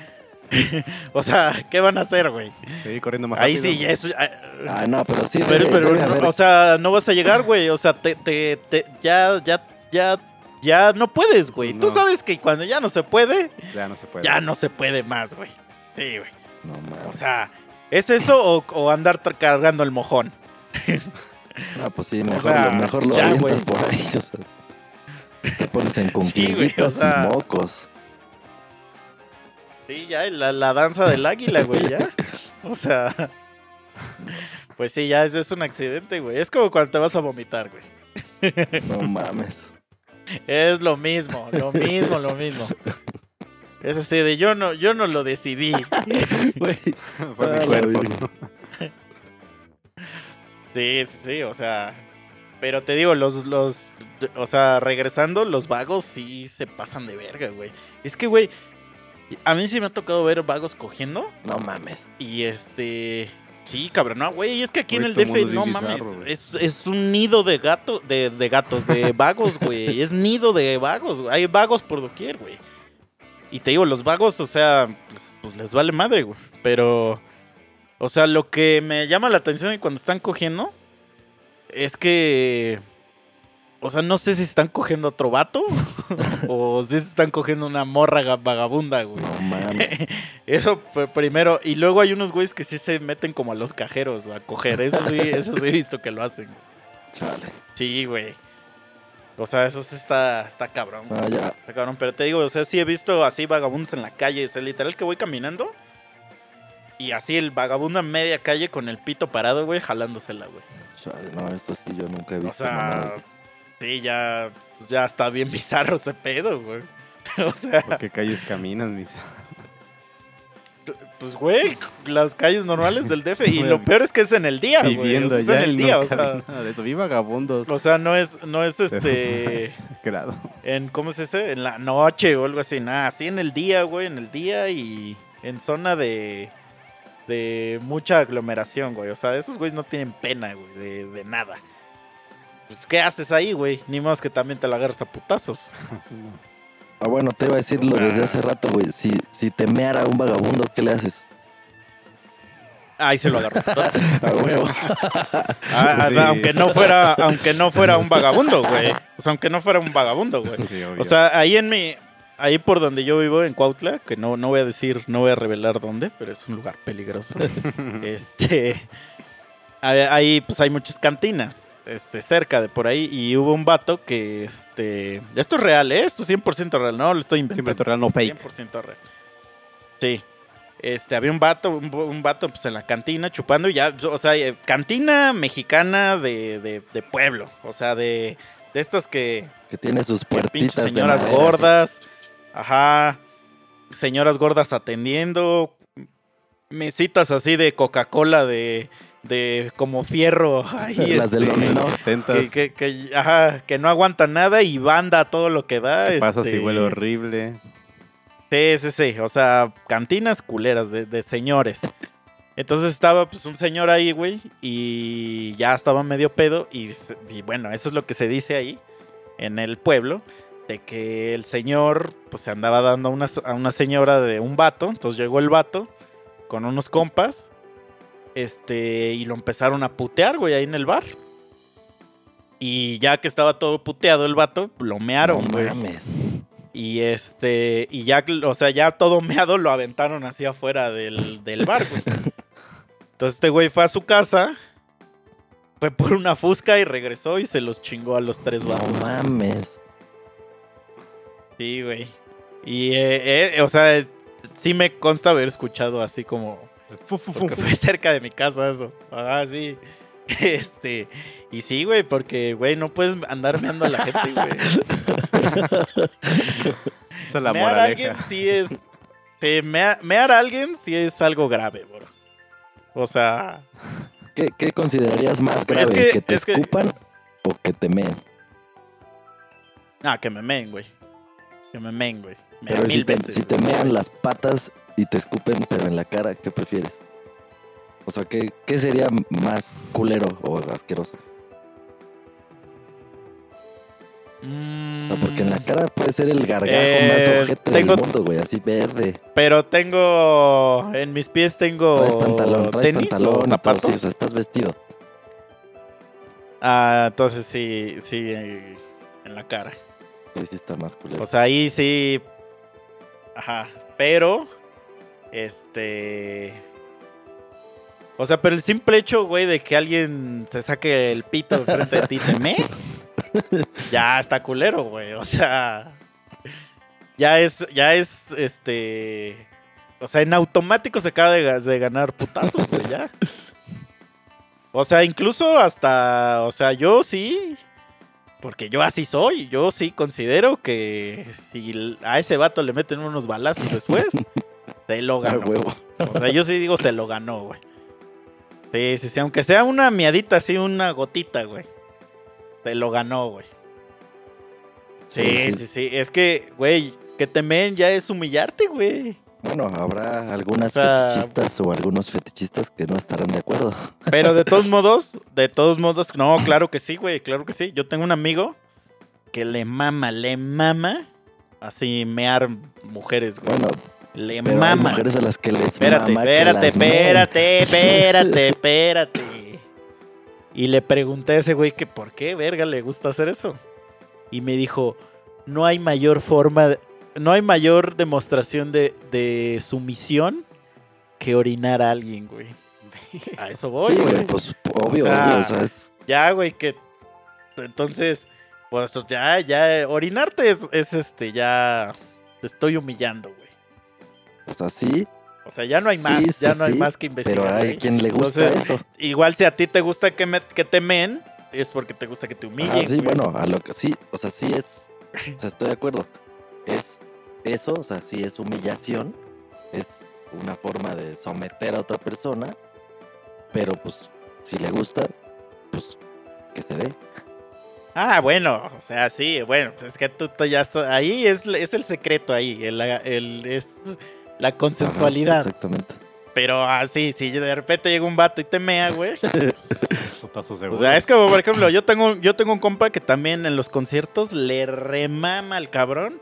<laughs> o sea, ¿qué van a hacer, güey? Seguir corriendo más Ahí rápido. sí, eso... ah, Ah, no, pero sí. Pero, debe- pero, debe no, haber- o sea, no vas a llegar, güey. O sea, te, te, te- ya, ya, ya, ya no puedes, güey. Tú sabes que cuando ya no se puede, Ya no se puede. ya no se puede más, güey. Sí, güey. No O mames. sea, ¿es eso o, o andar cargando el mojón? <laughs> Ah, pues sí, mejor, sea, lo, mejor lo ya, por ahí. O sea, te pones en <laughs> güey, o sea, y mocos. Sí, ya, la, la danza del águila, güey, ya. <laughs> O sea, pues sí, ya, eso es un accidente, güey. Es como cuando te vas a vomitar, güey. No mames. Es lo mismo, lo mismo, lo mismo. Es así de yo no, yo no lo decidí. <laughs> Güey. Fue Ah, mi la cuerpo. Sí, sí, sí, o sea. Pero te digo, los, los, o sea, regresando, los vagos sí se pasan de verga, güey. Es que, güey, a mí sí me ha tocado ver vagos cogiendo No mames. y este, Sí, cabrón, no, güey, es que aquí en el mundo DF, es no mames, bizarro, es, es un nido de gato, de, de gatos, de <laughs> vagos, güey, es nido de vagos, güey. hay vagos por doquier, güey. Y te digo, los vagos, o sea, pues, pues les vale madre, güey, pero, o sea, lo que me llama la atención de cuando están cogiendo es que, o sea, no sé si están cogiendo otro vato <laughs> o si se están cogiendo una morra ga- vagabunda, güey. No mames. <laughs> Eso primero. Y luego hay unos güeyes que sí se meten como a los cajeros o a coger. Eso sí, <laughs> eso sí he visto que lo hacen. Chale. Sí, güey. O sea, eso sí está, está cabrón. ya. Está cabrón. Pero te digo, o sea, sí he visto así vagabundos en la calle. O sea, literal que voy caminando. Y así el vagabundo en media calle con el pito parado, güey, jalándosela, güey. Chale, no, esto sí yo nunca he visto. O sea, sí, ya, pues ya está bien <laughs> bizarro ese pedo, güey. <laughs> O sea, ¿Por qué calles caminan, mis? pues, güey, las calles normales del <laughs> DF. Y lo peor es que es en el día, güey. O Viviendo sea, es allá en el día, o sea. nada de eso. Vi vagabundos. O sea, no es, no es este. grado. en, ¿cómo se dice? En la noche o algo así. Nada, así en el día, güey. En el día y en zona de. De mucha aglomeración, güey. O sea, esos güeyes no tienen pena, güey, de, de nada. Pues, ¿qué haces ahí, güey? Ni más que también te la agarras a putazos. <laughs> Ah, bueno, te iba a decir lo O sea- desde hace rato, güey. Si, si te meara un vagabundo, ¿qué le haces? Ahí se lo agarró. a putazos. <laughs> A huevo. <laughs> Ah, Sí. Aunque no fuera, aunque no fuera un vagabundo, güey. O sea, aunque no fuera un vagabundo, güey. Sí. O sea, ahí en mi. Ahí por donde yo vivo, en Cuautla, que no, no voy a decir, no voy a revelar dónde, pero es un lugar peligroso. <laughs> este. Ahí, pues hay muchas cantinas. Este, cerca de por ahí. Y hubo un vato que. Este. Esto es real, ¿eh? Esto es 100% real, no lo estoy inventando. Siempre real, no fake. 100% real. Sí. Este, había un vato, un, un vato pues en la cantina chupando y ya, o sea, eh, cantina mexicana de, de, de pueblo, o sea, de, de estas que, Que tiene sus puertitas de señoras madera, gordas, ajá, señoras gordas atendiendo, mesitas así de Coca-Cola de, de como fierro, <laughs> ahí, Las del este, dominó. que, que, que, ajá, que no aguantan nada y banda todo lo que da. Pasas y este, huele horrible. Sí, sí, sí. O sea, cantinas culeras de, de señores. Entonces estaba pues un señor ahí, güey, y ya estaba medio pedo. Y bueno, eso es lo que se dice ahí, en el pueblo, de que el señor pues se andaba dando a una, a una señora de un vato. Entonces llegó el vato con unos compas, este, y lo empezaron a putear, güey, ahí en el bar. Y ya que estaba todo puteado el vato, lo mearon, No güey. mames. Y este, y ya, o sea, ya todo meado lo aventaron así afuera del, del bar, güey. Entonces este güey fue a su casa, fue por una fusca y regresó y se los chingó a los tres No vatos. mames. Sí, güey. Y, eh, eh, o sea, sí me consta haber escuchado así como, Fu, fu, fu, porque fu. fue cerca de mi casa eso. Ajá, sí. <laughs> Este, y sí, güey, porque, güey, no puedes andar meando a la gente, güey. <laughs> Esa es la mear a alguien moraleja. sí es. te mea- mear a alguien sí es algo grave, bro. O sea. ¿Qué, qué considerarías más grave? que- que, te es que- escupan o que te meen? Ah, que me meen, güey. Que me meen, güey. Pero mil si te, veces, si te güey, mil mean las patas y te escupen, pero en la cara, ¿qué prefieres? O sea, ¿qué, qué sería más culero o asqueroso? O sea, porque en la Mm, cara puede ser el gargajo Eh, más ojete tengo- del mundo, güey, así verde. Pero tengo. En mis pies tengo. Traes pantalón, traes tenis pantalón o y todo, zapatos. sí, o sea, estás vestido. Ah, entonces sí, sí, en la cara. Sí está más culero. O sea, ahí sí. Ajá. Pero. Este. O sea, pero el simple hecho, güey, de que alguien se saque el pito de frente de ti, te me. <laughs> Ya está culero, güey. O sea. Ya es. Ya es. Este. O sea, en automático se acaba de, de ganar putazos, güey, ya. O sea, incluso hasta. O sea, yo sí. Porque yo así soy. Yo sí considero que si a ese vato le meten unos balazos después, <laughs> se lo ganó. O sea, yo sí digo se lo ganó, güey. Sí, sí, sí. Aunque sea una miadita así, una gotita, güey. Se lo ganó, güey. Sí, sí, sí. Es que, güey, que te meen ya es humillarte, güey. Bueno, habrá algunas fetichistas o algunos fetichistas que no estarán de acuerdo. <laughs> Pero de todos modos, de todos modos, no, claro que sí, güey, claro que sí. Yo tengo un amigo que le mama, le mama así mear mujeres, güey. Bueno, Le pero hay mama. mujeres a las que les Espérate, mama espérate, espérate, <laughs> espérate, espérate. Y le pregunté a ese güey que por qué, verga, le gusta hacer eso. Y me dijo, no hay mayor forma, de- no hay mayor demostración de, de sumisión que orinar a alguien, güey. <laughs> A eso voy, Sí, güey. pues obvio, O sea, obvio, o sea, es... Ya, güey, que entonces, pues ya, ya, orinarte es, es este, ya te estoy humillando, güey. O sea, sí, O sea, ya no hay Sí, más, sí, ya no hay más que investigar. pero hay quien le gusta Entonces, eso. igual si a ti te gusta que, me- que te men, es porque te gusta que te humillen. Ah, sí, güey. bueno, a lo que sí, o sea, sí es, o sea, estoy de acuerdo. Es eso, o sea, sí es humillación, es una forma de someter a otra persona, pero pues si le gusta, pues que se dé. Ah, bueno, o sea, sí, bueno, pues es que tú, tú ya estás, ahí es, es el secreto ahí, el, el- es la Ajá, consensualidad. exactamente. pero así, si de repente llega un vato y te mea, güey. <laughs> O seguro. sea, es como, por ejemplo, yo tengo, yo tengo un compa que también en los conciertos le remama al cabrón.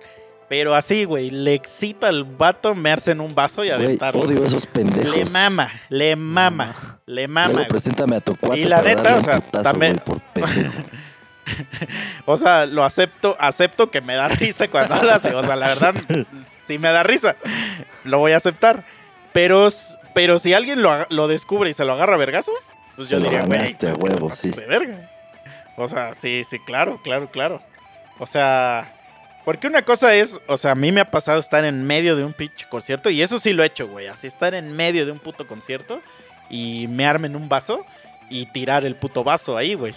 Pero así, güey, le excita al vato mearse en un vaso y aventarlo. odio esos pendejos. le mama, le mama, le mama. Luego preséntame a tu cuate Y la neta, o sea, putazo, también-. <laughs> O sea, lo acepto, acepto que me da risa cuando lo hace. O sea, la verdad, sí me da risa. Lo voy a aceptar. Pero, pero si alguien lo, descubre y se lo agarra a vergazos, pues yo diría, güey, pues, huevo, sí. de verga. O sea, sí, sí, claro, claro, claro. O sea, porque una cosa es, o sea, a mí me ha pasado estar en medio de un pinche concierto y eso sí lo he hecho, güey. Así estar en medio de un puto concierto y me armen un vaso y tirar el puto vaso ahí, güey.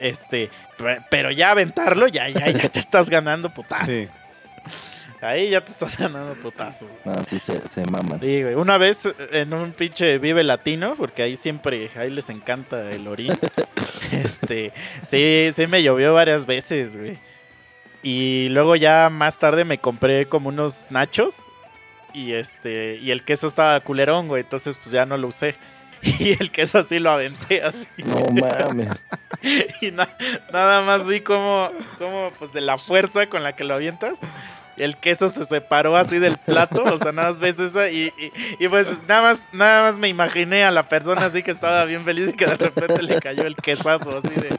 Este, pe- pero ya aventarlo, ya, ya, ya te estás ganando putazos. Sí. Ahí ya te estás ganando putazos. No, sí se, se maman. Sí, güey. Una vez eh, en un pinche Vive Latino, porque ahí siempre, ahí les encanta el orín. <laughs> este, sí, sí me llovió varias veces, güey. Y luego ya más tarde me compré como unos nachos. Y este, y el queso estaba culerón, güey. Entonces, pues ya no lo usé. <laughs> Y el queso así lo aventé así. No mames. <laughs> Y na- nada más vi como, como, pues de la fuerza con la que lo avientas. El queso se separó así del plato, o sea, nada más ves eso y, y- y, pues nada más, nada más me imaginé a la persona así que estaba bien feliz y que de repente le cayó el quesazo así de...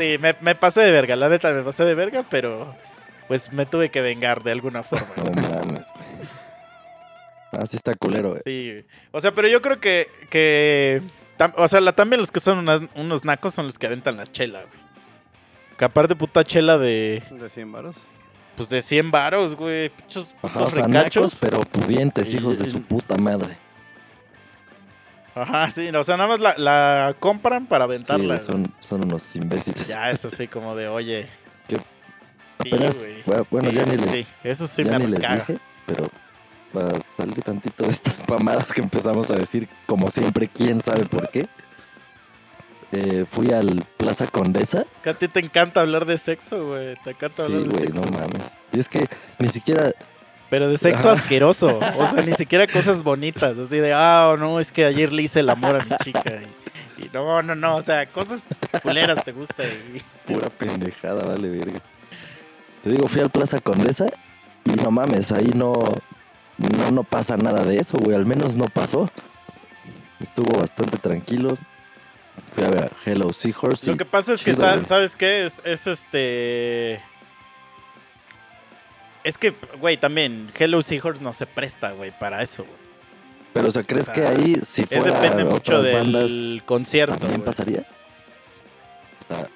Sí, me, me pasé de verga, la neta me pasé de verga, pero pues me tuve que vengar de alguna forma. No mames, güey. Así está culero, güey. Sí, o sea, pero yo creo que, que tam- o sea, la- también los que son unas- unos nacos son los que aventan la chela, güey. Que aparte puta chela de, ¿De 100 varos? pues de 100 varos, güey, pinchos Ajá, putos o sea, recachos. nacos, pero pudientes, hijos de su puta madre. Ajá, sí, o sea, nada más la, la compran para Sí, aventarla. güey, güey. son, son unos imbéciles. Ya, eso sí, como de, oye. ¿Qué? Sí, Apenas, güey. bueno, Sí, ya ni sí, les, sí, eso sí ya me ni les dije, pero para salir tantito de estas pamadas que empezamos a decir, como siempre, quién sabe por qué. Eh, fui al Plaza Condesa. Que a ti te encanta hablar de sexo, güey. Te encanta Sí, hablar de güey, sexo. no mames. Y es que ni siquiera Pero de sexo asqueroso. O sea, ni siquiera cosas bonitas. Así de, ah, no, es que ayer le hice el amor a mi chica. Y, y no, no, no. O sea, cosas culeras te gusta. Y, Pura pendejada, vale verga. Te digo, fui al Plaza Condesa y no mames, ahí no, no, no pasa nada de eso, güey. Al menos no pasó. Estuvo bastante tranquilo. Fui a ver Hello Seahorse. Lo que pasa es que. ¿sabes qué? Es, es este. Es que, güey, también Hello Seahorse no se presta, güey, para eso, güey. Pero, o sea, ¿crees o sea, que ahí, si Es fuera depende mucho del concierto. también pasaría? O sea,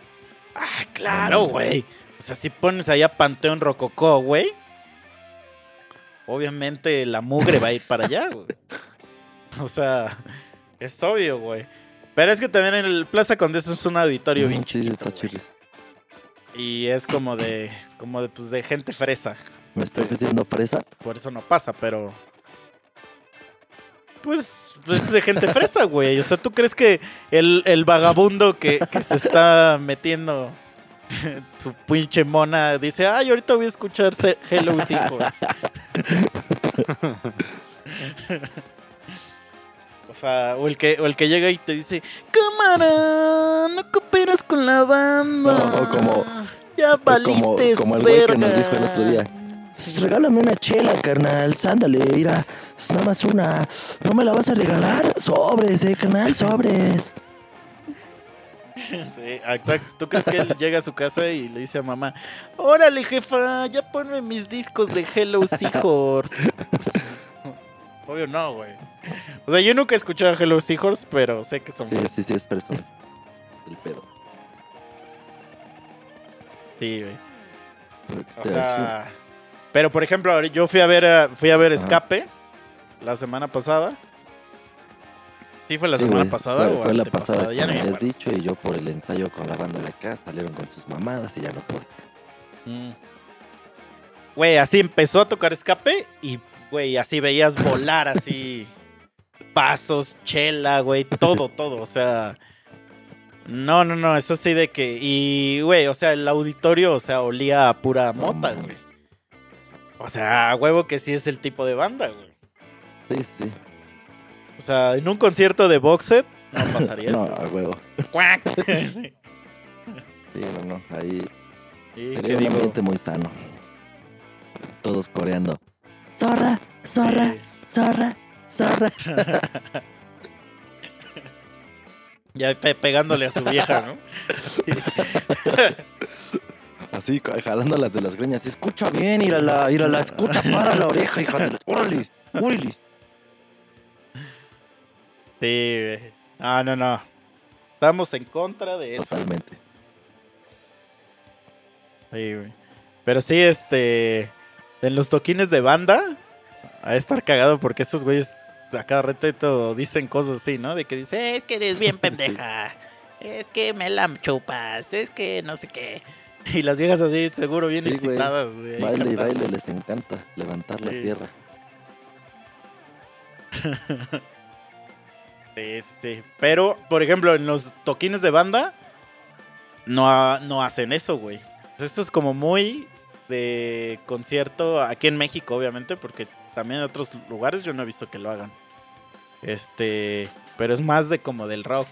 Ah, claro, No, güey. O sea, si pones allá Panteón Rococó, güey. Obviamente la mugre va a ir para allá, <laughs> güey. O sea, es obvio, güey. Pero es que también en el Plaza Condesa es un auditorio bien mm, sí, sí, chiquito, está. Y es como de, como de, pues, de gente fresa. ¿Me estás diciendo fresa? por eso no pasa, pero... Pues, pues es de gente fresa, güey. O sea, ¿tú crees que el, el vagabundo que, que se está metiendo <laughs> su pinche mona dice, ay, ahorita voy a escuchar Hello Hijos. <laughs> o sea, o el que, o el que llega y te dice, cámara, no cooperas con la banda. No, o como- ya como, valiste, como el güey que nos verga". dijo el otro día. Regálame una chela, carnal. Sándale, mira. Es nada más una. ¿No me la vas a regalar? Sobres, eh, carnal, sobres. Sí, exacto. ¿Tú crees que él <laughs> llega a su casa y le dice a mamá, órale jefa, ya ponme mis discos de Hello Seahorse? <laughs> Obvio no, güey. O sea, yo nunca he escuchado a Hello Seahorse, pero sé que son... Sí, sí, sí, es persona. El pedo. Sí, güey. O sea... Pero por ejemplo, yo fui a ver a- fui a ver Ajá. Escape la semana pasada. ¿Sí fue la sí, semana güey, pasada Fue, o fue la antepasada? pasada, Ya me me habías dicho, y yo por el ensayo con la banda de acá salieron con sus mamadas y ya no pude. Mm. Güey, así empezó a tocar escape y, güey, así veías volar así <laughs> pasos, chela, güey, todo, todo, o sea... No, no, no, es así de que... Y, güey, o sea, el auditorio, o sea, olía a pura No mota, güey. O sea, a huevo que sí es el tipo de banda, güey. Sí, sí. O sea, en un concierto de Boxet no <laughs> pasaría No, eso. a huevo. Cuac. <laughs> Sí, <laughs> no, no. Ahí Sí, sería ¿qué un ambiente muy sano. Todos coreando. Zorra, zorra, Sí. zorra, zorra. Ya pe- pegándole a su vieja, ¿no? <laughs> Así, jalándolas de las greñas. Escucha bien, írala, <laughs> írala, escucha, para la oreja, hija de la... ¡Órale! ¡Órale! Sí, güey. Ah, no, no. Estamos en contra de eso. Totalmente. Sí, güey. Pero sí, este. En los toquines de banda. A estar cagado porque esos güeyes a cada reto dicen cosas así, ¿no? De que dice, es que eres bien <laughs> pendeja. Es que me la chupas. Es que no sé qué. Y las viejas así, seguro, bien Sí, excitadas, güey. ahí Baile y baile les encanta levantar la tierra. <laughs> Sí, sí. Pero, por ejemplo, en los toquines de banda, no, no hacen eso, güey. Esto es como muy de concierto aquí en México, obviamente, porque también en otros lugares yo no he visto que lo hagan. Este, pero es más de como del rock.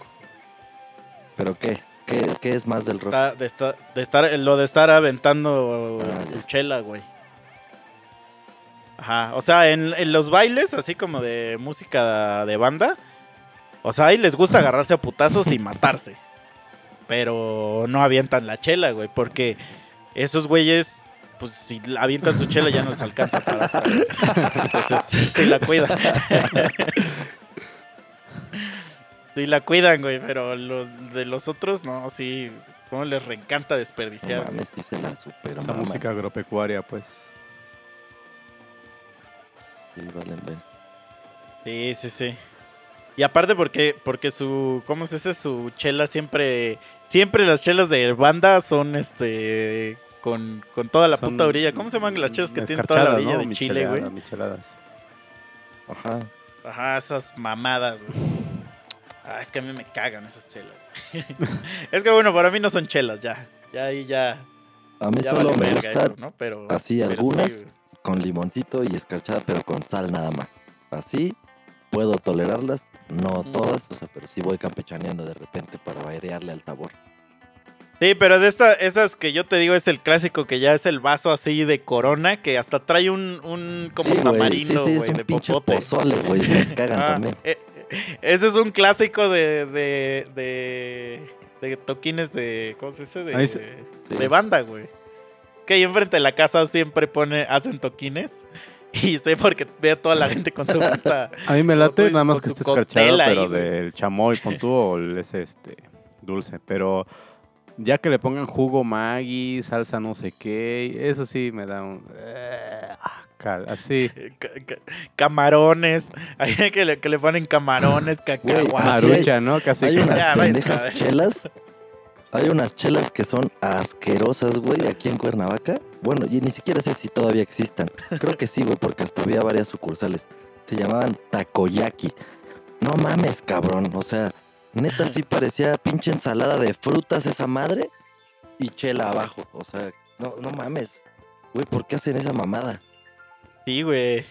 ¿Pero qué? ¿Qué, qué es más del rock? Está- de, esta- de estar, lo de estar aventando Ah, tu chela, güey. Ajá, o sea, en, en los bailes, así como de música de banda, o sea, ahí les gusta agarrarse a putazos y matarse. Pero no avientan la chela, güey, porque esos güeyes, pues si avientan su chela ya no les alcanza para güey. <laughs> Entonces, sí la cuidan. <laughs> Sí la cuidan, güey, pero los de los otros, no, sí, como les reencanta No desperdiciar. güey. mames, la super Esa música agropecuaria, pues. Sí, valen. Sí, sí, sí. Y aparte porque, porque su, ¿cómo se dice? Su chela siempre, siempre las chelas de banda son, este, con, con toda la Son puta orilla. ¿Cómo se llaman las chelas que tienen toda la orilla ¿no? de chile, güey? Micheladas. Ajá. Ajá, esas mamadas, güey. Ah, es que a mí me cagan esas chelas. <laughs> es que bueno, para mí no son chelas, ya. Ya ahí ya. A mí ya solo vale me gusta eso, ¿no? Pero. así pero sí, algunas con limoncito y escarchada, pero con sal nada más. Así puedo tolerarlas, no Mm. todas, o sea, pero sí voy campechaneando de repente para airearle al sabor. Sí, pero de esta, esas que yo te digo es el clásico que ya es el vaso así de corona que hasta trae un, un como Sí, güey, tamarindo, sí, sí, güey, un de popote. pozole, güey, me cagan Ah, también. eh, <laughs> ese es un clásico de, de, de, de toquines de, ¿cómo se dice? De, Ahí se- Sí. de banda, güey. Que ahí enfrente de la casa siempre pone, hacen toquines. <laughs> Y sé porque veo a toda la gente con su <laughs> puta... A mí me late nada más que esté escarchado, pero del chamoy, pon tú, o ese este dulce. Pero ya que le pongan jugo Maggi, salsa no sé qué, eso sí me da un... eh, ah, cal- así. <laughs> ca- ca- Camarones, <laughs> hay que le, que le ponen camarones, cacahuates. Así Marucha, ¿no? Casi. Hay unas Ya, pendejas chelas. Hay unas chelas que son asquerosas, güey, aquí en Cuernavaca. Bueno, y ni siquiera sé si todavía existan. Creo que sí, güey, porque hasta había varias sucursales. Se llamaban takoyaki. No mames, cabrón. O sea, neta sí parecía pinche ensalada de frutas esa madre. y chela abajo. O sea, no, no mames. Güey, ¿por qué hacen esa mamada? Sí, güey.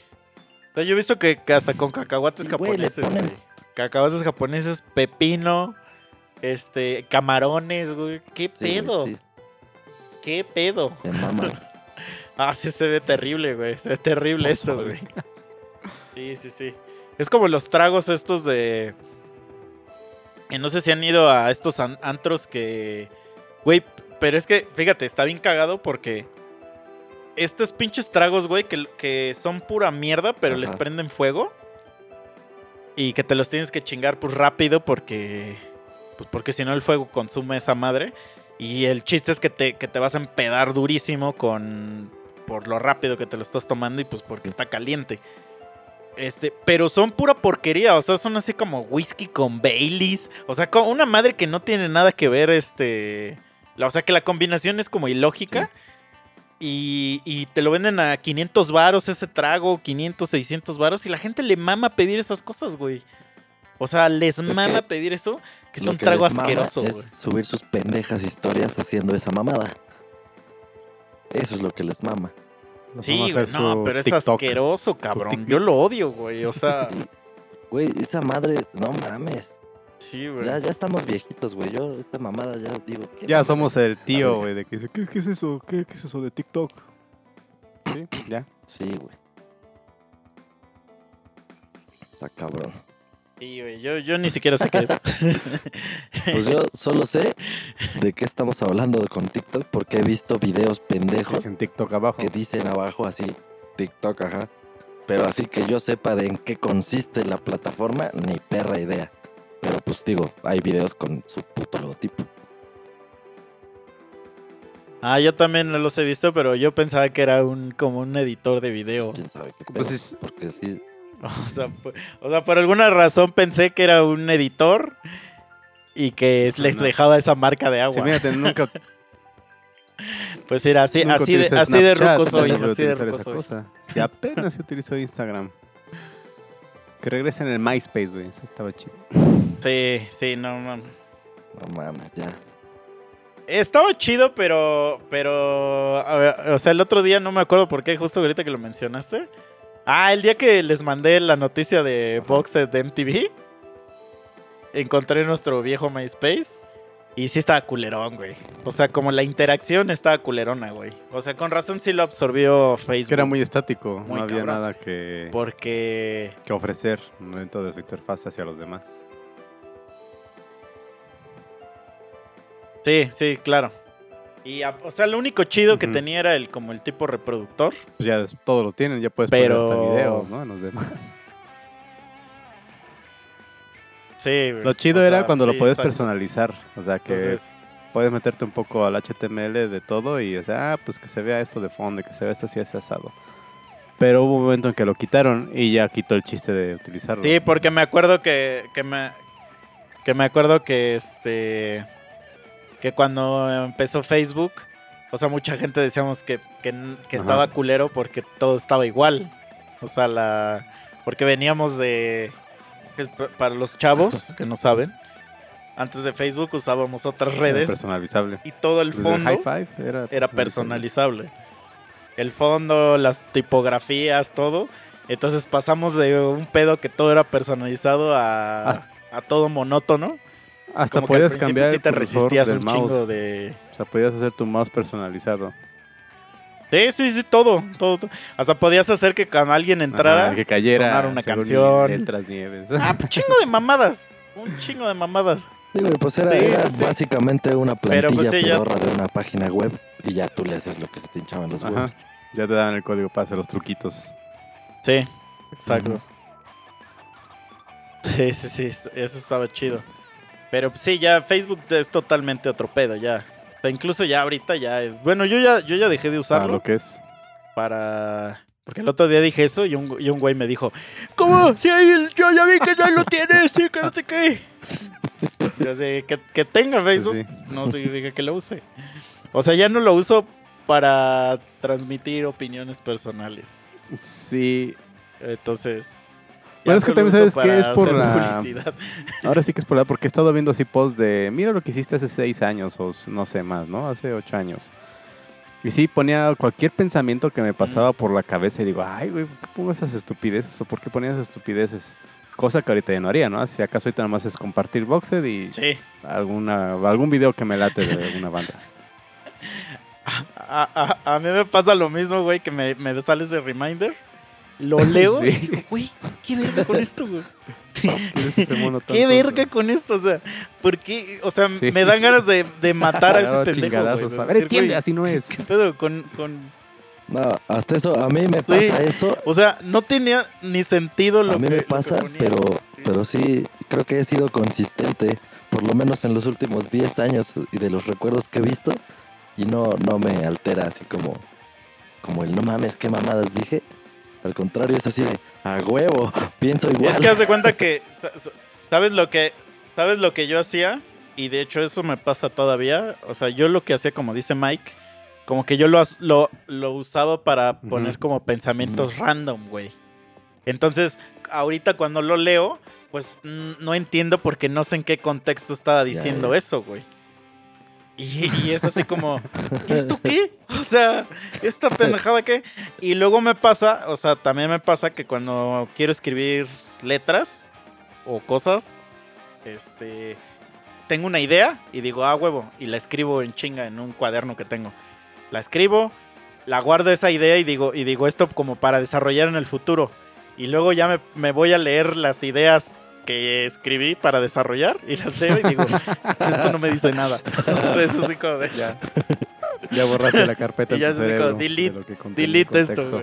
Yo he visto que, hasta con cacahuates güey, le japoneses, ponen- güey. Cacahuates japoneses, pepino, este, camarones, güey. ¿Qué Sí, pedo? sí, ¿Qué pedo? se maman. <laughs> Ah, sí se ve terrible, güey. Se ve terrible eso, güey. Sí, sí, sí. Es como los tragos estos de... que no sé si han ido a estos an- antros que... Güey, pero es que, fíjate, está bien cagado porque... Estos pinches tragos, güey, que, que son pura mierda, pero les prenden fuego. Y que te los tienes que chingar, pues, rápido porque... Pues porque si no el fuego consume esa madre. Y el chiste es que te, que te vas a empedar durísimo con... Por lo rápido que te lo estás tomando y pues porque está caliente. Este, pero son pura porquería, o sea, son así como whisky con Baileys, o sea, con una madre que no tiene nada que ver, este, la- o sea, que la combinación es como ilógica y, y te lo venden a 500 varos ese trago, 500, 600 varos y la gente le mama pedir esas cosas, güey. O sea, les mama que pedir eso, que es un que trago mama asqueroso, es güey. subir sus pendejas historias haciendo esa mamada. Eso es lo que les mama. Nos Sí, güey, no, pero es TikTok. asqueroso, cabrón. Yo lo odio, güey, o sea, <laughs> Güey, esa madre, no mames. sí, güey. Ya, ya estamos viejitos, güey. Yo, esta mamada, ya digo. ¿qué Ya mamada? somos el tío, güey, de que dice, ¿qué, qué es eso? ¿Qué, qué es eso de TikTok? Sí, ya. Sí, güey. Está cabrón. Sí, güey, yo, yo ni siquiera sé qué es. <laughs> Pues yo solo sé de qué estamos hablando con TikTok porque he visto videos pendejos Es en TikTok abajo. que dicen abajo así, TikTok, ajá. Pero así que yo sepa de en qué consiste la plataforma, ni perra idea. Pero pues digo, hay videos con su puto logotipo. Ah, yo también no los he visto, pero yo pensaba que era un como un editor de video. ¿Quién sabe qué Pues es- Porque sí, <laughs> O sea, por, o sea, por alguna razón pensé que era un editor y que les No. dejaba esa marca de agua. Sí, fíjate, nunca, <laughs> <laughs> pues era así, nunca así de, así de ruco soy, así de ruco esa soy. cosa. Si apenas se utilizó Instagram. Que regresen el MySpace, güey. Eso estaba chido. Sí, sí, no, no. no mames, ya. Estaba chido, pero, pero, a ver, o sea, el otro día no me acuerdo por qué, justo ahorita que lo mencionaste. Ah, el día que les mandé la noticia de Boxed de MTV, encontré nuestro viejo MySpace y sí estaba culerón, güey. O sea, como la interacción estaba culerona, güey. O sea, con razón sí lo absorbió Facebook. Que era muy estático. Muy no había cabrón. nada que, Porque, que ofrecer dentro de su interfaz hacia los demás. sí, sí, claro. Y, a- o sea, lo único chido que tenía era el como el tipo reproductor. Pues ya todos lo tienen, ya puedes Pero- poner hasta videos, ¿no? En los demás. Sí. Lo chido O era sea, cuando lo exacto. personalizar. O sea, que Entonces, puedes meterte un poco al HTML de todo y decir, ah, pues que se vea esto de fondo, que se vea esto así, así asado. Pero hubo un momento en que lo quitaron y ya quitó el chiste de utilizarlo. Sí, porque me acuerdo que, que me que me acuerdo que este que cuando empezó Facebook, o sea, mucha gente decíamos que, que, estaba culero porque todo estaba igual. O sea, la porque veníamos de para los chavos <laughs> que no saben, antes de Facebook usábamos otras Era redes personalizable. y todo el fondo High Five era, era personalizable. El fondo, las tipografías, todo. Entonces pasamos de un pedo que todo era personalizado a, a todo monótono. Hasta Como que al podías principio cambiar sí el te cursor resistías del un mouse. chingo de... O sea, podías hacer tu mouse personalizado. Sí, sí, sí, todo, todo, todo. Hasta podías hacer que cuando alguien entrara... Ajá, que cayera. sonara una según canción. Letras nieves. Ah, un chingo de mamadas. Un chingo de mamadas. Sí, güey, pues era, Sí, era sí, sí. básicamente una Pero, plantilla pues, sí, ya- pedorra de una página web y ya tú le haces lo que se te hinchaban los huevos. Ya te dan el código para hacer los truquitos. Sí, exacto. Ujú. Sí, sí, sí, eso estaba chido. Pero pues, sí, ya Facebook es totalmente otro pedo, ya. O sea, incluso ya ahorita ya... Bueno, yo ya, yo ya dejé de Para usarlo lo que es. para... Porque el otro día dije eso y un, y un güey me dijo, ¿cómo? Sí, yo ya vi que ya lo tienes, sí, que no sé qué. Yo sé, que, que tenga Facebook, sí. no significa que lo use. O sea, ya no lo uso para transmitir opiniones personales. Sí. Entonces, Bueno, es que también sabes que es por la- publicidad. <laughs> Ahora sí que es por la, porque he estado viendo así posts de, mira lo que hiciste hace seis años o no sé más, ¿no? Hace ocho años. Y sí, ponía cualquier pensamiento que me pasaba por la cabeza y digo, ay, güey, ¿por qué pongo esas estupideces o por qué ponía esas estupideces? Cosa que ahorita ya no haría, ¿no? Si acaso ahorita nada más es compartir Boxed y Sí. alguna, algún video que me late de alguna banda. <laughs> A, a- a mí me pasa lo mismo, güey, que me, me sale ese reminder. Lo <laughs> leo Sí. y digo, güey, qué verga con esto, güey. ¿Quieres ese mono <laughs> tan Qué verga con esto, o sea, ¿por qué? O sea, Sí. me dan ganas de, de matar a <laughs> ese Agarraba pendejo, güey. chingadazos. de A ver, decir, entiende, güey, así no es. ¿Qué pedo con, con... No, hasta eso, a mí me pasa eso. O sea, no tenía ni sentido lo A mí que me que pasa, pero, Sí. pero sí, creo que he sido consistente, por lo menos en los últimos 10 años y de los recuerdos que he visto, y no, no me altera así como, como el no mames, qué mamadas dije. Al contrario, es así de, a huevo, pienso igual. Es que haz de cuenta que, <laughs> sa- sa- ¿sabes lo que, sabes lo que yo hacía? Y de hecho eso me pasa todavía. O sea, yo lo que hacía, como dice Mike, como que yo lo, lo, lo usaba para poner como pensamientos random, güey. Entonces, ahorita cuando lo leo, pues no entiendo porque no sé en qué contexto estaba diciendo eso, güey. Y, es así como, ¿y ¿esto qué? O sea, ¿esta pendejada qué? Y luego me pasa, o sea, también me pasa que cuando quiero escribir letras o cosas, este, tengo una idea y digo, ah, huevo, y la escribo en chinga en un cuaderno que tengo. La escribo, la guardo esa idea y digo, y digo esto como para desarrollar en el futuro. Y luego ya me voy a leer las ideas que escribí para desarrollar y las leo y digo, esto no me dice nada. Sea, eso sí como de, Ya. Ya borraste la carpeta <laughs> Y ya cerebro de delete- delete esto.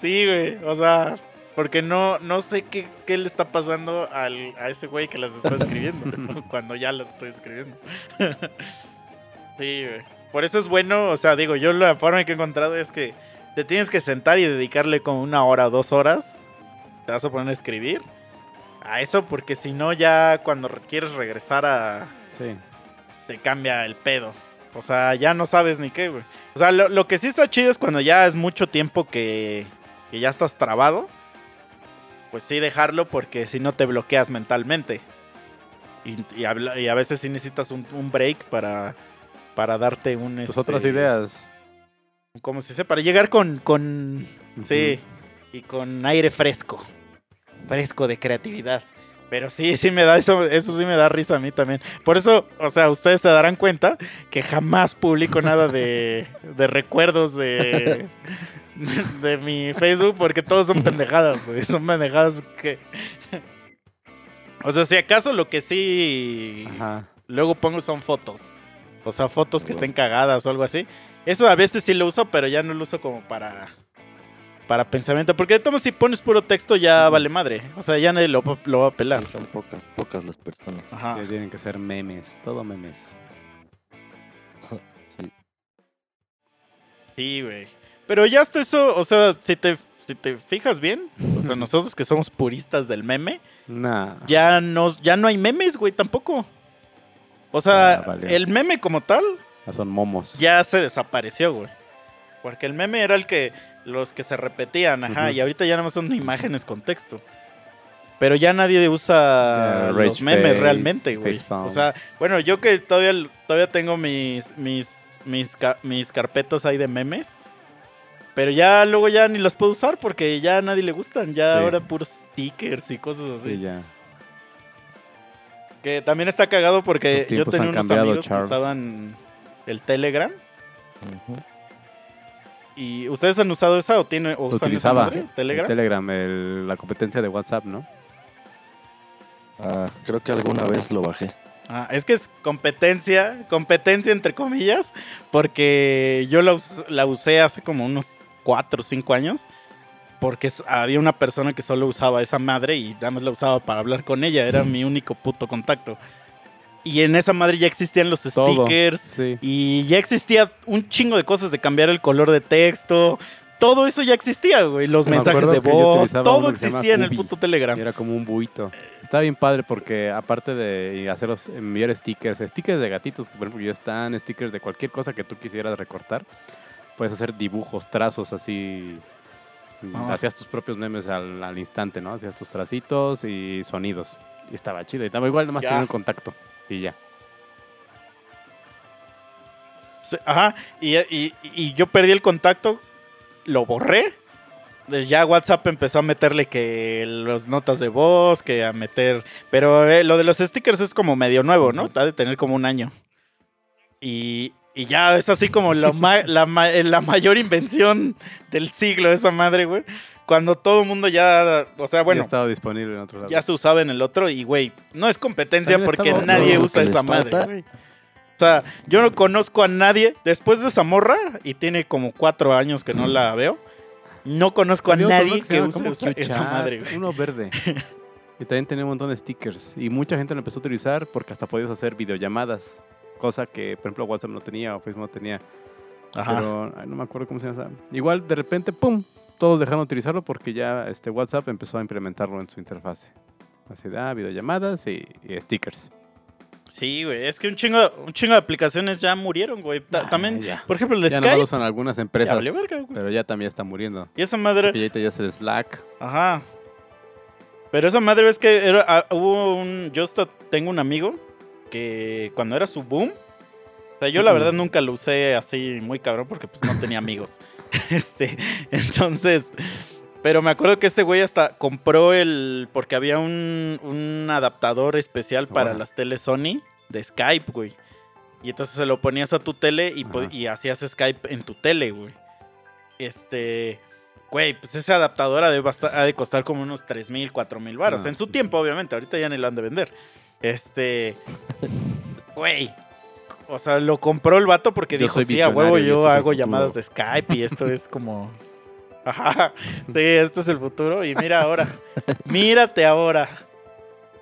Sí, güey. O sea, porque no, no sé qué, qué le está pasando al, a ese güey que las está escribiendo. <laughs> cuando ya las estoy escribiendo. <laughs> sí, güey. Por eso es bueno, o sea, digo, yo la forma que he encontrado es que te tienes que sentar y dedicarle como una hora o dos horas. Te vas a poner a escribir. A eso, porque si no, ya cuando re- quieres regresar a, Sí. te cambia el pedo. O sea, ya no sabes ni qué, güey. O sea, lo, lo que sí está chido es cuando ya es mucho tiempo que, que ya estás trabado. Pues sí, dejarlo porque si no te bloqueas mentalmente. Y, y habla- y a veces sí necesitas un, un break para, para darte un... Tus este, otras ideas. ¿Cómo se dice? Para llegar con... con sí, y con aire fresco. Fresco de creatividad. Pero sí, sí me da eso, eso sí me da risa a mí también. Por eso, o sea, ustedes se darán cuenta que jamás publico nada de, de recuerdos de, de mi Facebook porque todos son pendejadas, güey. Son pendejadas que... O sea, si acaso lo que sí Ajá. luego pongo son fotos. O sea, fotos que estén cagadas o algo así. Eso a veces sí lo uso, pero ya no lo uso como para para pensamiento. Porque de todos si pones puro texto ya vale madre. O sea, ya nadie lo, va- lo va a pelar. Son pocas, pocas las personas. Ajá. Que tienen que ser memes, todo memes. <laughs> Sí. Sí, güey. Pero ya hasta eso, o sea, si te, si te fijas bien, o sea, <laughs> nosotros que somos puristas del meme, Nah. ya no, ya no hay memes, güey, tampoco. O sea, valió. el meme como tal Ya son momos. ya se desapareció, güey. Porque el meme era el que los que se repetían, ajá, y ahorita ya nada más son imágenes con texto. Pero ya nadie usa los memes face, realmente, güey. O sea, bueno, yo que todavía, todavía tengo mis, mis, mis, mis carpetas ahí de memes. Pero ya luego ya ni las puedo usar porque ya a nadie le gustan. Ya Sí. ahora puros stickers y cosas así. Sí, ya. Que también está cagado porque yo tenía unos cambiado, amigos Charles. que usaban el Telegram. Ujú. ¿Y ustedes han usado esa o, tiene, o Lo usan esa utilizaba. madre, Telegram? Telegram, el- la competencia de WhatsApp, ¿no? Ah, creo que alguna vez lo bajé. Ah, es que es competencia, competencia entre comillas, porque yo la, us- la usé hace como unos 4 o 5 años, porque había una persona que solo usaba esa madre y nada más la usaba para hablar con ella, era mi único puto contacto. Y en esa madre ya existían los Todo. stickers Sí. y ya existía un chingo de cosas de cambiar el color de texto. Todo eso ya existía, güey. Los Me mensajes de voz, todo existía en el puto Telegram. Era como un buito. Estaba bien padre porque aparte de haceros enviar stickers, stickers de gatitos que por ejemplo ya están, stickers de cualquier cosa que tú quisieras recortar, puedes hacer dibujos, trazos así Ajá. Hacías tus propios memes al, al instante, ¿no? Hacías tus tracitos y sonidos. Y estaba chido. Y estaba igual, nomás tenía un contacto. Y ya. Ajá, y, y- y yo perdí el contacto, lo borré. Ya WhatsApp empezó a meterle que las notas de voz, que a meter... Pero eh, lo de los stickers es como medio nuevo, ¿no? Ha de tener como un año. Y, y ya es así como ma- la, ma- eh, la mayor invención del siglo, esa madre, güey. Cuando todo el mundo ya... O sea, ya bueno, estaba disponible en otro lado. ya se usaba en el otro y, güey, no es competencia También porque estaba- nadie No, usa esa madre. O sea, yo no conozco a nadie, después de Zamorra, y tiene como cuatro años que no la <clears throat> veo, no conozco a nadie que use esa, esa madre, güey. Uno verde. <laughs> y también tenía un montón de stickers. Y mucha gente lo empezó a utilizar porque hasta podías hacer videollamadas. Cosa que, por ejemplo, WhatsApp no tenía o Facebook no tenía. Ajá. Pero ay, no me acuerdo cómo se llama. esa. Igual, de repente, ¡pum! Todos dejaron de utilizarlo porque ya este, WhatsApp empezó a implementarlo en su interfase. Así de, ah, videollamadas y, y stickers. Sí, güey, es que un chingo, un chingo de aplicaciones ya murieron, güey. Ta- Ah, también, ya. por ejemplo, el Ya nomás lo Skype, usan algunas ya empresas. valió verga, güey. pero ya también está muriendo. Y esa madre, Porque ya ahorita ya es el Slack. Ajá. Pero esa madre es que era, ah, hubo un. Yo hasta tengo un amigo que cuando era su boom. O sea, yo la verdad nunca lo usé así muy cabrón porque pues no tenía amigos. <laughs> este. Entonces. Pero me acuerdo que ese güey hasta compró el. Porque había un, un adaptador especial para las teles Sony de Skype, güey. Y entonces se lo ponías a tu tele y, hacías Skype en tu tele, güey. Este. Güey, pues ese adaptador ha de, basta- ha de costar como unos 3 mil, 4 mil baros. En su tiempo, obviamente. Ahorita ya ni lo han de vender. Este. Güey. O sea, lo compró el vato porque Yo dijo, sí, a huevo yo hago futuro". llamadas de Skype y esto es como... <laughs> Ajá, sí, esto es el futuro. Y mira ahora, mírate ahora.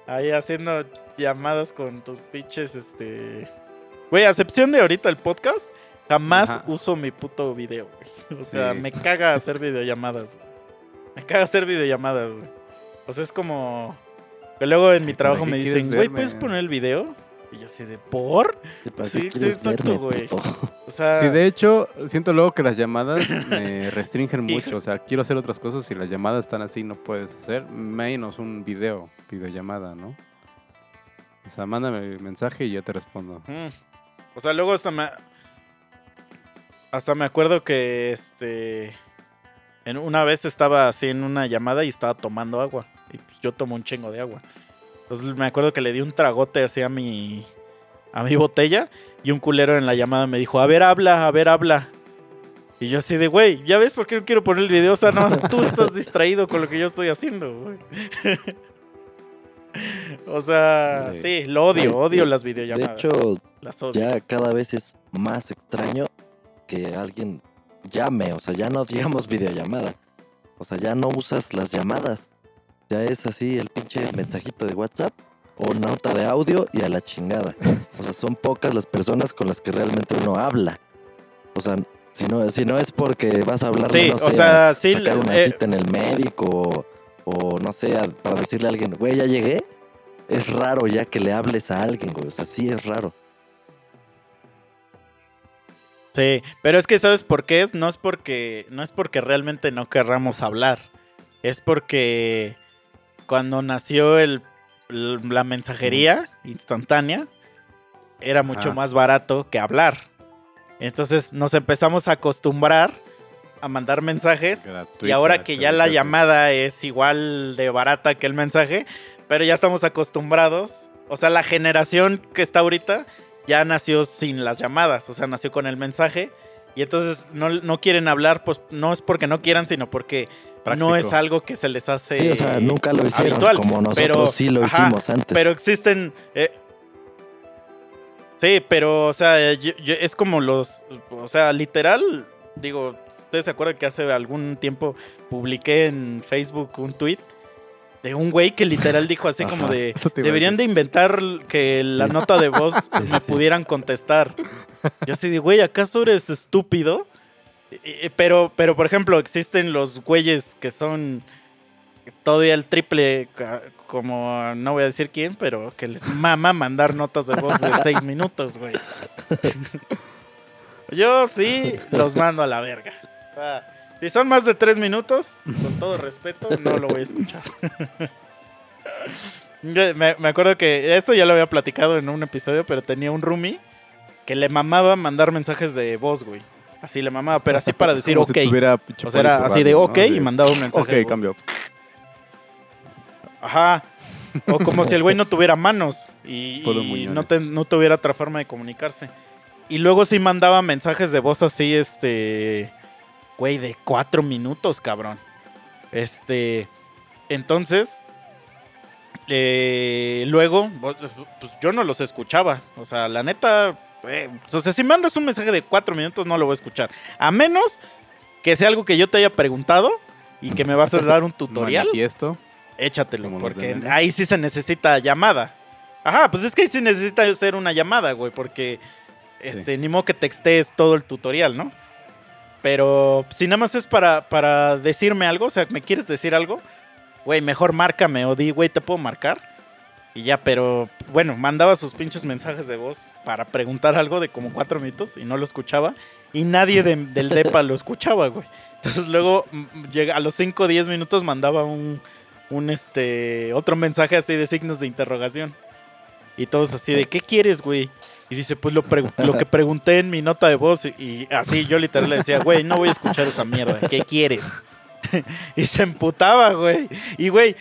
Ahí haciendo llamadas con tus pinches, este... Güey, a excepción de ahorita el podcast, jamás Ajá. uso mi puto video, güey. O sea, Sí. me caga hacer videollamadas, güey. Me caga hacer videollamadas, güey. O sea, es como... Que luego en mi trabajo me dicen, güey? ¿puedes poner el video? Y yo así de, ¿por? Sí, ¿Para Sí, exacto, güey. O sea... Sí, de hecho, siento luego que las llamadas <laughs> me restringen mucho. O sea, quiero hacer otras cosas y las llamadas están así, no puedes hacer. Menos un video, videollamada, ¿no? O sea, mándame mensaje y yo te respondo. Mm. O sea, luego hasta me. Hasta me acuerdo que este. En una vez estaba así en una llamada y estaba tomando agua. Y pues yo tomo un chingo de agua. Entonces me acuerdo que le di un tragote así a mi. a mi botella. Y un culero en la llamada me dijo, a ver, habla, a ver, habla. Y yo así de, güey, ¿ya ves por qué no quiero poner el video? O sea, nada más tú estás distraído con lo que yo estoy haciendo, güey. <laughs> o sea, sí, Sí. lo odio, odio de- las De videollamadas. hecho, las odio. ya cada vez es más extraño que alguien llame, o sea, ya no digamos <laughs> videollamada. O sea, ya no usas las llamadas. Ya es así el pinche mensajito de WhatsApp o nota de audio y a la chingada. O sea, son pocas las personas con las que realmente uno habla. O sea, si no, si no es porque vas a hablar, Sí, no o sé, sea, a sí, sacar una eh, cita en el médico o, o no sé, a- para decirle a alguien, güey, ya llegué. Es raro ya que le hables a alguien, güey. O sea, sí es raro. Sí, pero es que ¿sabes por qué es? No es porque no es porque realmente no querramos hablar. Es porque cuando nació el, la mensajería instantánea era mucho Ajá. más barato que hablar. Entonces nos empezamos a acostumbrar a mandar mensajes y ahora que ya la llamada es igual de barata que el mensaje, pero ya estamos acostumbrados. O sea, la generación que está ahorita ya nació sin las llamadas, o sea, nació con el mensaje. Y entonces no, no quieren hablar, pues no es porque no quieran, sino porque no es algo que se les hace Sí, o sea, nunca lo hicieron habitual, como nosotros pero- sí lo ajá, hicimos antes. Pero existen. eh, sí, pero, o sea, yo- yo- es como los. O sea, literal. Digo, ¿ustedes se acuerdan que hace algún tiempo publiqué en Facebook un tweet de un güey que literal dijo así como de. <laughs> Deberían de inventar que la Sí. nota de voz <laughs> sí, me sí. pudieran contestar. Yo así de, güey, ¿acaso eres estúpido? Pero, pero, por ejemplo, existen los güeyes que son todavía el triple, como no voy a decir quién, pero que les mama mandar notas de voz de seis minutos, güey. <laughs> Yo sí los mando a la verga. O sea, Si son más de tres minutos, con todo respeto, no lo voy a escuchar. <laughs> me, me acuerdo que esto ya lo había platicado en un episodio, pero tenía un roomie que le mamaba mandar mensajes de voz, güey. Así le mamaba, pero así para decir Como ok. si tuviera o sea, era así de ok ¿no? y mandaba un mensaje. Ok, de voz. cambio. Ajá. O como si el güey no tuviera manos y, <laughs> no, te- no tuviera otra forma de comunicarse. Y luego sí mandaba mensajes de voz así, este. Güey, de cuatro minutos, cabrón. Este. Entonces. eh, luego, pues yo no los escuchaba. O sea, la neta. Eh, o sea, si mandas un mensaje de cuatro minutos, no lo voy a escuchar. A menos que sea algo que yo te haya preguntado y que me vas a dar un <laughs> tutorial Manifiesto. échatelo, porque ahí sí se necesita llamada. Ajá, pues es que ahí sí necesita hacer una llamada, güey, porque este, ni modo que textees todo el tutorial, ¿no? Pero si nada más es para, para decirme algo, o sea, ¿me quieres decir algo? Güey, mejor márcame o di, güey, ¿te puedo marcar? Y ya, pero bueno, mandaba sus pinches mensajes de voz para preguntar algo de como cuatro minutos y no lo escuchaba. Y nadie de- del DEPA lo escuchaba, güey. Entonces luego a los 5 o 10 minutos mandaba un, un este otro mensaje así de signos de interrogación. Y todos así de, ¿qué quieres, güey? Y dice, pues lo, lo que pregunté en mi nota de voz. Y, y así yo literal le decía, güey, no voy a escuchar esa mierda. ¿Qué quieres? <laughs> y se emputaba, güey. Y, güey,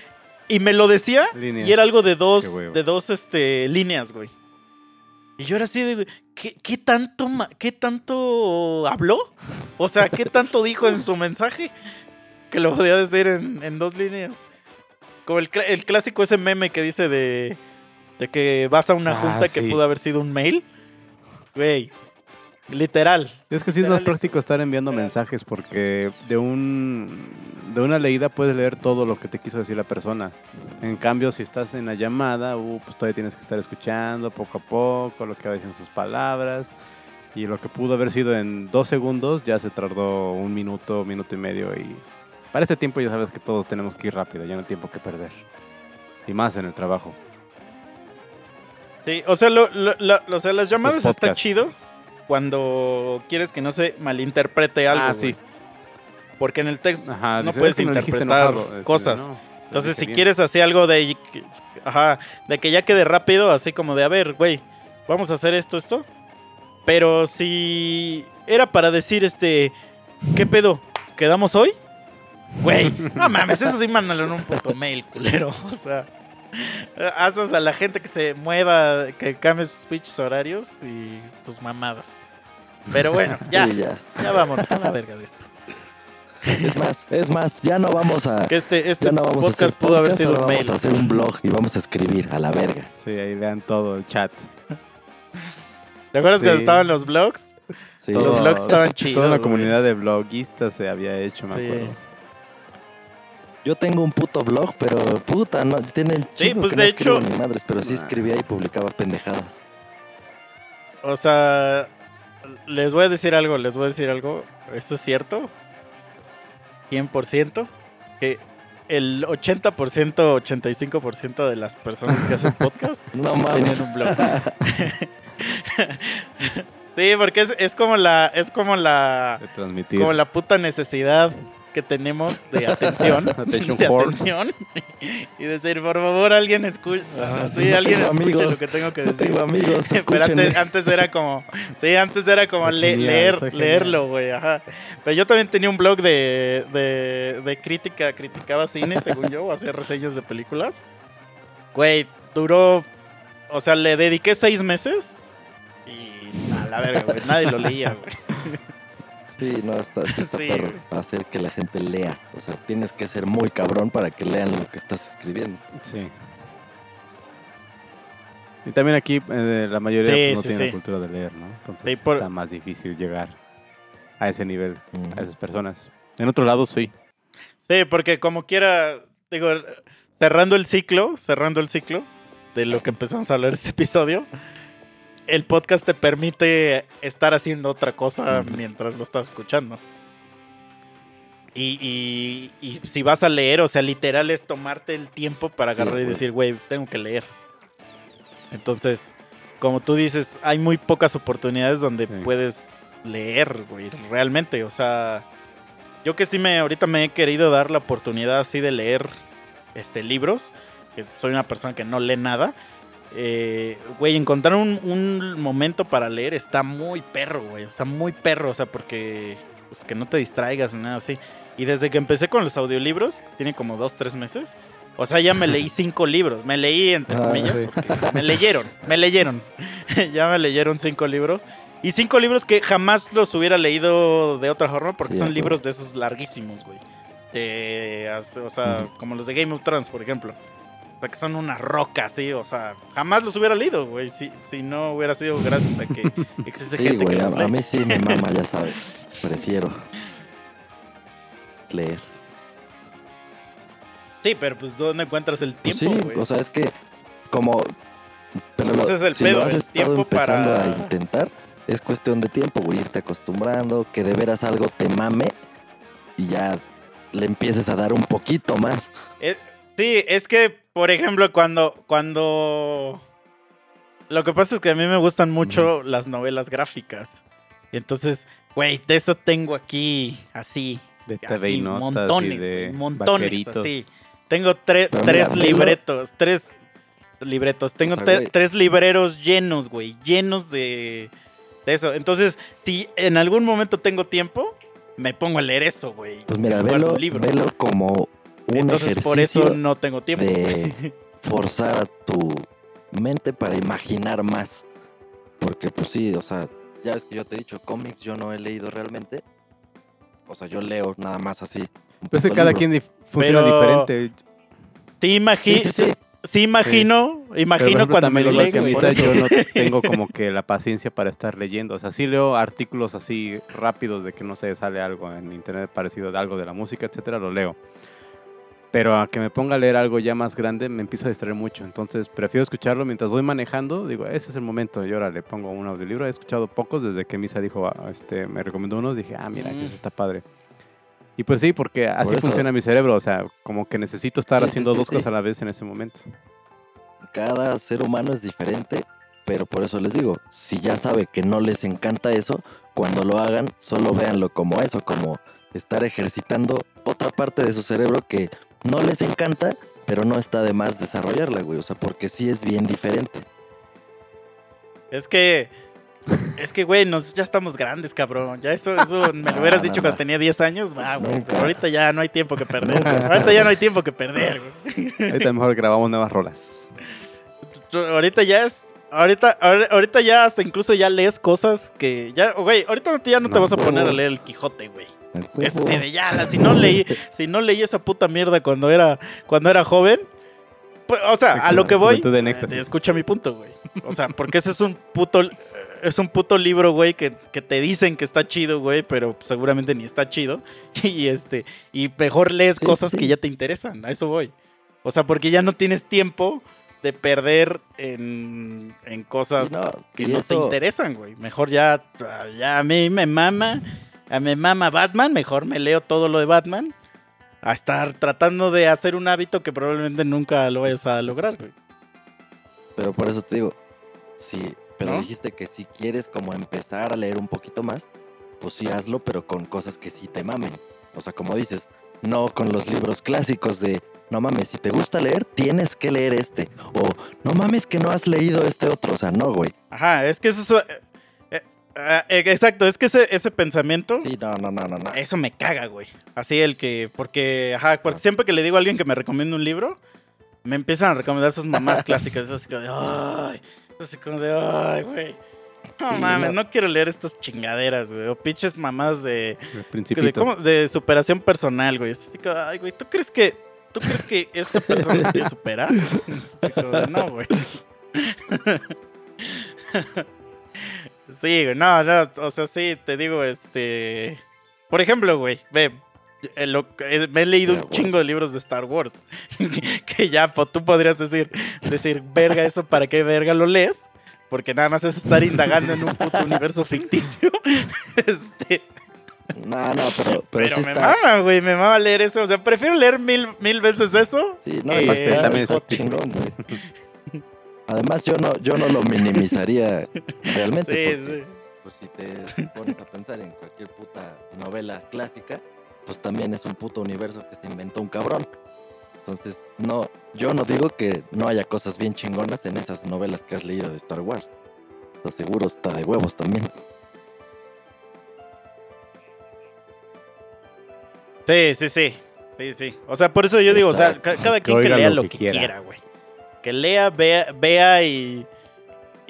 y me lo decía. Líneas. Y era algo de dos, de dos este, líneas, güey. Y yo era así de, güey, ¿qué, qué tanto, ¿qué tanto habló? O sea, ¿qué tanto dijo en su mensaje? Que lo podía decir en, en dos líneas. Como el, el clásico ese meme que dice de, de que vas a una Ah, junta que pudo haber sido un mail. Güey, literal. Es que sí es más práctico estar enviando literal. mensajes porque de un de una leída puedes leer todo lo que te quiso decir la persona. En cambio, si estás en la llamada, uh, pues todavía tienes que estar escuchando poco a poco lo que dicen sus palabras. Y lo que pudo haber sido en dos segundos ya se tardó un minuto, minuto y medio. Y para este tiempo ya sabes que todos tenemos que ir rápido, ya no hay tiempo que perder. Y más en el trabajo. Sí, o sea, lo- lo- lo- o sea las llamadas está chido cuando quieres que no se malinterprete algo. ah, sí. Porque en el texto Ajá, no puedes "Es que me lo dijiste interpretar enojado". Cosas. "No, lo Entonces, si bien". quieres hacer algo de. Ajá, de que ya quede rápido, así como de, a ver, güey, vamos a hacer esto, esto. Pero si era para decir, este, ¿qué pedo? ¿Quedamos hoy? Güey, no mames, eso sí mándalo en un puto mail, culero. <laughs> O sea, <laughs> haces a la gente que se mueva, que cambie sus pinches horarios y tus mamadas. Pero bueno, <laughs> ya, Sí, ya. ya vámonos a la verga de esto. Es más, es más, ya no vamos a. Que este, este Ya no vamos a hacer podcast pudo haber podcast, sido un mail. Vamos a hacer un blog y vamos a escribir a la verga. Sí, ahí vean todo el chat. ¿Te acuerdas cuando estaban los blogs? Sí, Los Todo- blogs estaban chidos. <laughs> Toda la comunidad de bloguistas se había hecho, me Sí. acuerdo. Yo tengo un puto blog, pero puta, no, tiene Sí, chingo pues, que de no escribo hecho- ni madres, pero sí escribía y publicaba pendejadas. O sea, les voy a decir algo, les voy a decir algo. ¿Eso es cierto? 100%. Que el 80%, 85% de las personas que hacen podcast <laughs> No tienen mames. un blog. <laughs> sí, porque es, es como la es como la De transmitir. como la puta necesidad que tenemos de atención, <laughs> de atención y decir, por favor, alguien escuche, Ajá, sí, sí, alguien escuche amigos, lo que tengo que decir. tengo amigos, <laughs> Pero antes, antes era como, sí, antes era como le- genial, leer, leerlo, güey, ajá. Pero yo también tenía un blog de, de, de crítica, criticaba cine, según yo, o hacía reseñas de películas. Güey, duró, o sea, le dediqué seis meses y a la verga, güey, nadie lo leía, güey. <laughs> Sí, no, está, <laughs> está Sí, hacer que la gente lea. O sea, tienes que ser muy cabrón para que lean lo que estás escribiendo. Sí. Y también aquí eh, la mayoría Sí, pues, no sí, tiene sí. la cultura de leer, ¿no? Entonces Sí, por- está más difícil llegar a ese nivel, Mm. a esas personas. En otro lado sí. Sí, porque como quiera, digo, cerrando el ciclo, cerrando el ciclo de lo que empezamos a hablar este episodio, el podcast te permite estar haciendo otra cosa mientras lo estás escuchando. Y, y- y si vas a leer, o sea, literal es tomarte el tiempo para Sí, agarrar y decir, güey, tengo que leer. Entonces, como tú dices, hay muy pocas oportunidades donde Sí. puedes leer, güey, realmente. O sea, Yo que sí me, ahorita me he querido dar la oportunidad así de leer este, libros, soy una persona que no lee nada. Eh, güey, encontrar un, un momento para leer está muy perro, güey. O sea, muy perro, o sea, porque pues, que no te distraigas ni nada así. Y desde que empecé con los audiolibros, tiene como dos, tres meses. O sea, ya me leí <laughs> cinco libros. Me leí, entre Ah, comillas, sí. porque me leyeron, me leyeron. <laughs> ya me leyeron cinco libros. Y cinco libros que jamás los hubiera leído de otra forma porque Sí, son libros de esos larguísimos, güey. De, o sea, como los de Game of Thrones, por ejemplo. Que son una roca, sí. O sea, jamás los hubiera leído, güey. Si, si no hubiera sido gracias a que <laughs> existe Sí, gente güey, que a, los a lee. mí sí me mama, ya <laughs> sabes. Prefiero leer. Sí, pero pues ¿dónde encuentras el Pues tiempo, sí, güey? o sea, es que como... Pero Ese lo- es el si pedo, lo has el estado tiempo empezando para- a intentar, es cuestión de tiempo, güey, irte acostumbrando, que de veras algo te mame y ya le empieces a dar un poquito más. Eh, sí, es que, por ejemplo, cuando, cuando... Lo que pasa es que a mí me gustan mucho las novelas gráficas. Y entonces, güey, de eso tengo aquí, así, De TV así, y notas montones, y de güey, montones, vaqueritos. así. Tengo tre- tres libretos, tres libretos. Tengo sea, tre- güey. tres libreros llenos, güey, llenos de, de eso. Entonces, si en algún momento tengo tiempo, me pongo a leer eso, güey. Pues mira, velo, un libro. velo como un Entonces, por eso ejercicio no tengo tiempo. de <laughs> forzar a tu mente para imaginar más. Porque pues sí, o sea, ya es que yo te he dicho, cómics yo no he leído realmente. O sea, yo leo nada más así. un Pues que cada libro. quien dif- funciona Pero- diferente. Sí, Sí, imagi- sí, sí. sí imagino, Pero, imagino por ejemplo, cuando me también lo igual leen, que. Misa, por yo no <laughs> tengo como que la paciencia para estar leyendo. O sea, sí leo artículos así rápidos de que no sé, sale algo en internet parecido de algo de la música, etcétera, lo leo. Pero a que me ponga a leer algo ya más grande me empiezo a distraer mucho. Entonces prefiero escucharlo mientras voy manejando. Digo, ese es el momento. Y ahora le pongo un audiolibro. He escuchado pocos desde que Misa dijo, ah, este, me recomendó uno. Dije, ah, mira, que Mm. ese está padre. Y pues sí, porque así eso. funciona mi cerebro. O sea, como que necesito estar sí, haciendo sí, dos sí. cosas a la vez en ese momento. Cada ser humano es diferente, pero por eso les digo, si ya sabe que no les encanta eso, cuando lo hagan, solo véanlo como eso, como estar ejercitando otra parte de su cerebro que no les encanta, pero no está de más desarrollarla, güey. O sea, porque sí es bien diferente. Es que, es que, güey, nos, ya estamos grandes, cabrón. Ya eso, eso <laughs> me lo hubieras No, dicho no, cuando no. tenía 10 años, va, güey. Nunca. Pero ahorita ya no hay tiempo que perder. Nunca ahorita ya no hay tiempo que perder, güey. Ahorita mejor grabamos nuevas rolas. Ahorita ya es. Ahorita, ahori- ahorita ya hasta incluso ya lees cosas que ya, güey, ahorita ya no te No, vas a poner a leer el Quijote, güey. El Es huevo. así de ya, la- si no leí, <laughs> si no leí esa puta mierda cuando era, cuando era joven, pues, o sea, a lo que voy, eh, escucha mi punto, güey. O sea, porque ese es un puto, es un puto libro, güey, que, que te dicen que está chido, güey, pero seguramente ni está chido. <laughs> Y este, y mejor lees Sí, cosas sí. que ya te interesan, a eso voy. O sea, porque ya no tienes tiempo de perder en, en cosas no, que no te interesan, güey. Mejor ya, ya a mí me mama, me mama Batman, mejor me leo todo lo de Batman. A estar tratando de hacer un hábito que probablemente nunca lo vayas a lograr, güey. Pero por eso te digo, sí, pero ¿No? dijiste que si quieres como empezar a leer un poquito más, pues sí hazlo, pero con cosas que sí te mamen. O sea, como dices, no con los libros clásicos de, no mames, si te gusta leer, tienes que leer este. O, no mames que no has leído este otro. O sea, no, güey. Ajá, es que eso es... eh, exacto, es que ese, ese pensamiento... Sí, no, no, no, no, no. Eso me caga, güey. Así el que, porque, ajá, porque siempre que le digo a alguien que me recomienda un libro, me empiezan a recomendar sus mamás <laughs> clásicas. Es así como de, ay, es así como de, ay, güey. No Sí, mames, no. no. quiero leer estas chingaderas, güey. O pinches mamás de, de. ¿cómo? de superación personal, güey. Es así como, ay, güey, ¿tú crees que, tú crees que esta persona se quiere superar? <laughs> Es así como de, no, güey. <laughs> Sí, güey, no, no, o sea, sí, te digo, este... Por ejemplo, güey, ve, eh, lo que- eh, me he leído Pero, un chingo de libros de Star Wars, <laughs> que ya po- tú podrías decir, decir, verga, eso para qué verga lo lees, porque nada más es estar indagando en un puto universo ficticio. <laughs> Este, No, no, pero, pero, pero me está. mama, güey, me mama leer eso, o sea, prefiero leer mil, mil veces eso. Sí, no, Eh, y está- también es chingón, güey. <laughs> Además, yo no, yo no lo minimizaría <laughs> realmente. Sí, porque, sí. pues si te pones a pensar en cualquier puta novela clásica, pues también es un puto universo que se inventó un cabrón. Entonces, no, yo no digo que no haya cosas bien chingonas en esas novelas que has leído de Star Wars. Lo seguro está de huevos también. Sí, sí, sí. Sí, sí. O sea, por eso yo digo, o sea, ca- cada quien que lea lo lo que quiera, güey. Que lea, vea, vea y.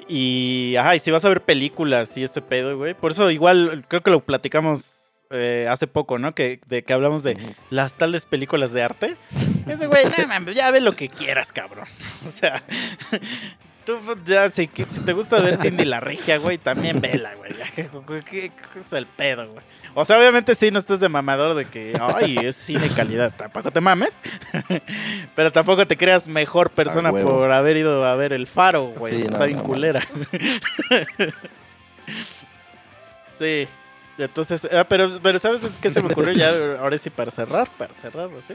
Y. Ajá, y si vas a ver películas y este pedo, güey. Por eso, igual, creo que lo platicamos eh, hace poco, ¿no? Que, de que hablamos de las tales películas de arte. Ese güey, nah, <laughs> mames, ya ve lo que quieras, cabrón. <laughs> O sea, tú pues, ya, si, si te gusta ver Cindy la Regia, güey, también vela, güey. ¿Qué, es el pedo, güey? O sea, obviamente sí, no estés de mamador de que, ay, es cine calidad. Tampoco te mames. <laughs> Pero tampoco te creas mejor persona por haber ido a ver El Faro, güey. Sí, Está no, bien no, culera. <laughs> sí. Entonces, ah, pero, pero ¿sabes qué se me ocurrió ya? Ahora sí, para cerrar, para cerrar, ¿sí?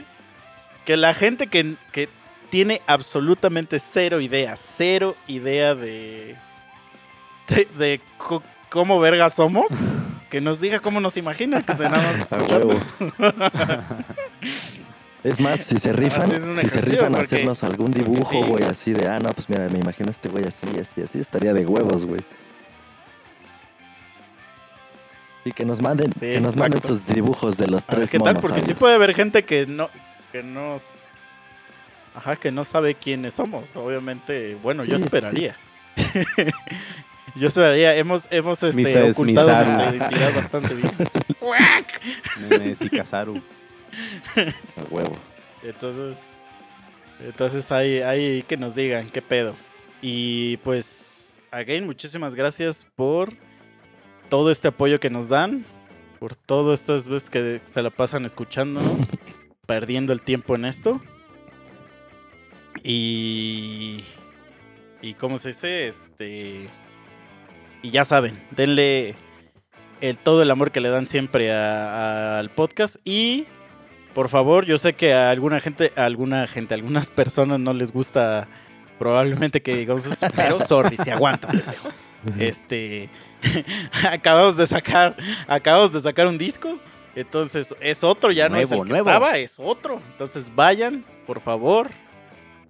Que la gente que, que tiene absolutamente cero idea, cero idea de, de, cómo verga somos, <laughs> que nos diga cómo nos imagina que tenemos. <laughs> <laughs> Es más, si se rifan, Haces un si se rifan a hacernos algún dibujo, sí. güey, así de, ah, no, pues mira, me imagino a este güey así, así, así, estaría de huevos, güey. Y que nos manden, Sí, que nos manden sus dibujos de los A ver tres qué tal, porque sí puede haber gente que no, que no, ajá, que no sabe quiénes somos. Obviamente, bueno, yo sí, esperaría. <laughs> yo esperaría. Hemos, hemos este, Misa ocultado nuestra identidad bastante bien. <laughs> Nemes y Kazaru. <laughs> A huevo. Entonces, entonces ahí, ahí que nos digan qué pedo. Y pues, again, muchísimas gracias por todo este apoyo que nos dan, por todo estas veces que se la pasan escuchándonos, perdiendo el tiempo en esto. Y. Y cómo se dice, este. Y ya saben, denle el, todo el amor que le dan siempre a- al podcast. Y por favor, yo sé que a alguna gente, a alguna gente, a algunas personas no les gusta probablemente que digamos eso, pero <laughs> sorry, si aguantan, pendejo. Este <laughs> acabamos de sacar, acabamos de sacar un disco. Entonces es otro, ya no es Nuevo, el que nuevo. estaba, es otro. Entonces vayan, por favor,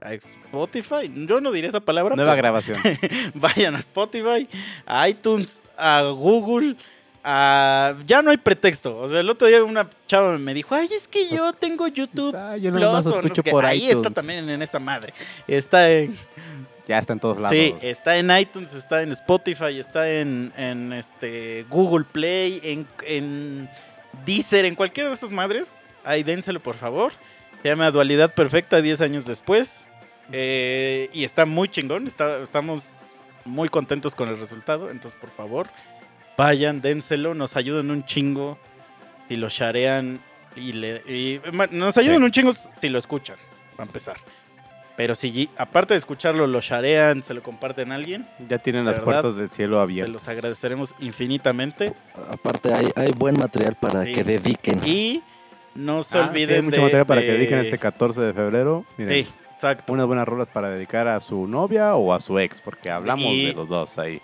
a Spotify. Yo no diré esa palabra. Nueva grabación. <laughs> vayan a Spotify, a iTunes, a Google. a- Ya no hay pretexto. O sea, el otro día una chava me dijo, ay, es que yo <laughs> tengo YouTube. Ah, yo no escucho sé qué". por Ahí iTunes. está también en esa madre. Está en, Ya está en todos lados. sí, está en iTunes, está en Spotify, está en, en este Google Play, en, en Deezer, en cualquiera de esas madres. Ahí dénselo, por favor. Se llama Dualidad Perfecta 10 años después. Eh, y está muy chingón. está- estamos muy contentos con el resultado. Entonces, por favor, vayan, dénselo. Nos ayudan un chingo si lo sharean. Y, le, y, nos ayudan Sí. un chingo si lo escuchan, para empezar. Pero si aparte de escucharlo, lo sharean, se lo comparten a alguien, Ya tienen las verdad, puertas del cielo abiertas. los agradeceremos infinitamente. Aparte, hay, hay buen material para Sí. que dediquen. Y no se Ah, sí, olviden hay mucho de- material para que de- dediquen este 14 de febrero. Miren, Sí, exacto. unas buenas rolas para dedicar a su novia o a su ex, porque hablamos Y- de los dos ahí.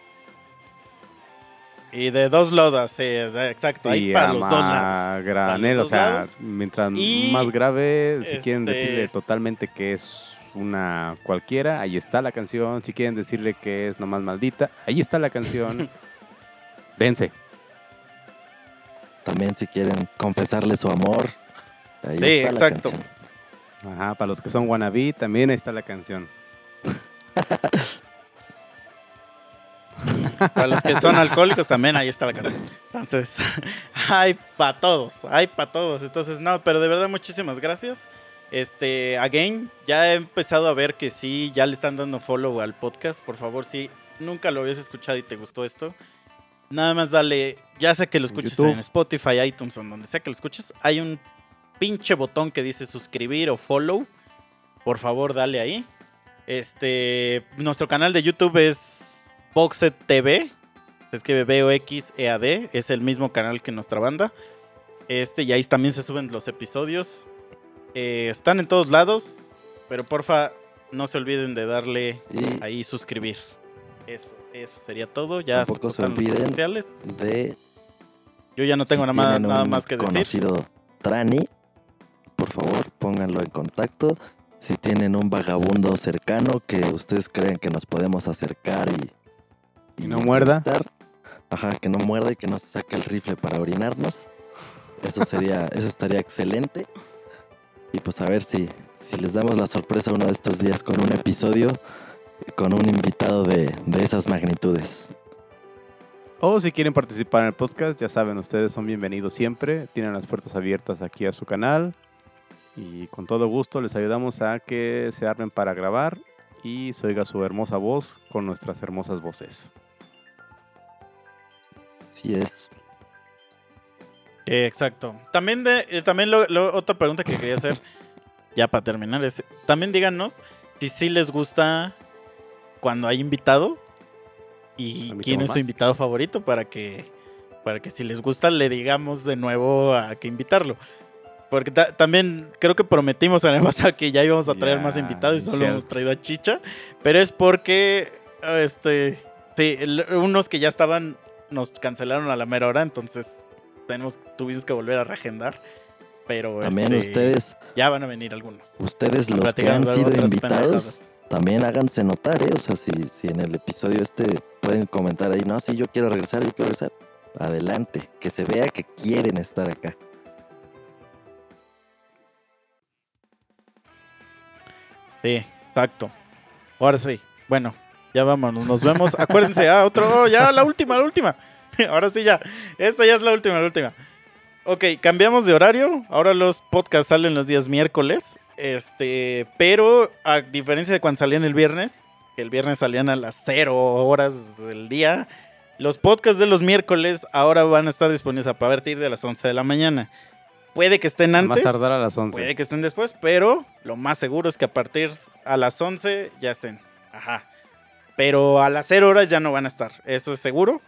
Y de dos lodas, sí, exacto. Ahí y para a los dos lados. granel, los o sea, lados. mientras Y, más grave, si quieren este- decirle totalmente que es una cualquiera, ahí está la canción. Si quieren decirle que es nomás maldita, ahí está la canción. <laughs> Dense. También si quieren confesarle su amor. Ahí Sí, está la exacto. canción. Ajá, para los que son wannabe, también ahí está la canción. <laughs> Para los que son alcohólicos también ahí está la canción. Entonces, <laughs> hay para todos, hay para todos. Entonces, no, pero de verdad muchísimas gracias. Este, again, ya he empezado a ver que sí, ya le están dando follow al podcast. Por favor, si nunca lo habías escuchado y te gustó esto, nada más dale, ya sea que lo escuches en Spotify, iTunes o donde sea que lo escuches, hay un pinche botón que dice suscribir o follow. Por favor, dale ahí. Este, nuestro canal de YouTube es Boxet TV. Se escribe B-O-X-E-A-D. Es el mismo canal que nuestra banda. Este, y ahí también se suben los episodios. Eh, están en todos lados. Pero porfa, no se olviden de darle Y ahí suscribir. Eso, eso sería todo. Ya se los sociales. de Yo ya no tengo nada, nada más que decir. conocido Trani. Por favor, pónganlo en contacto. Si tienen un vagabundo cercano que ustedes creen que nos podemos acercar y, Y no muerda. Ajá, que no muerda y que no se saque el rifle para orinarnos. Eso sería, <laughs> eso estaría excelente. Y pues a ver si, si les damos la sorpresa uno de estos días con un episodio con un invitado de, de esas magnitudes. O si quieren participar en el podcast, ya saben, ustedes son bienvenidos siempre. Tienen las puertas abiertas aquí a su canal. Y con todo gusto les ayudamos a que se armen para grabar y se oiga su hermosa voz con nuestras hermosas voces. Así es. Eh, exacto. También, de, eh, también lo- lo- otra pregunta que quería hacer, <laughs> ya para terminar, es, también díganos si sí les gusta cuando hay invitado y quién es su invitado favorito para que, para que si les gusta le digamos de nuevo a que invitarlo. Porque ta- también creo que prometimos en el <laughs> pasado que ya íbamos a traer más invitados y solo cierto. hemos traído a Chicha. Pero es porque, este, sí, el- unos que ya estaban nos cancelaron a la mera hora, entonces tenemos, tuvimos que volver a reagendar. Pero También este, ustedes, ya van a venir algunos. ustedes a los que han sido invitados, también háganse notar, ¿eh? O sea, si, si en el episodio este pueden comentar ahí, no, si yo quiero regresar, yo quiero regresar. Adelante, que se vea que quieren estar acá. Sí, exacto. Ahora sí. Bueno, ya vámonos. Nos vemos. Acuérdense, ah, otro. oh, ya, la última, la última. <laughs> Ahora sí, ya. Esta ya es la última, la última. Ok, cambiamos de horario. Ahora los podcasts salen los días miércoles. Este, pero a diferencia de cuando salían el viernes, que el viernes salían a las 0 horas del día, los podcasts de los miércoles ahora van a estar disponibles a partir de las 11 de la mañana. Puede que estén A más antes. tardar a las 11. Puede que estén después, pero lo más seguro es que a partir a las 11 ya estén. Ajá. Pero a las 0 horas ya no van a estar. Eso es seguro.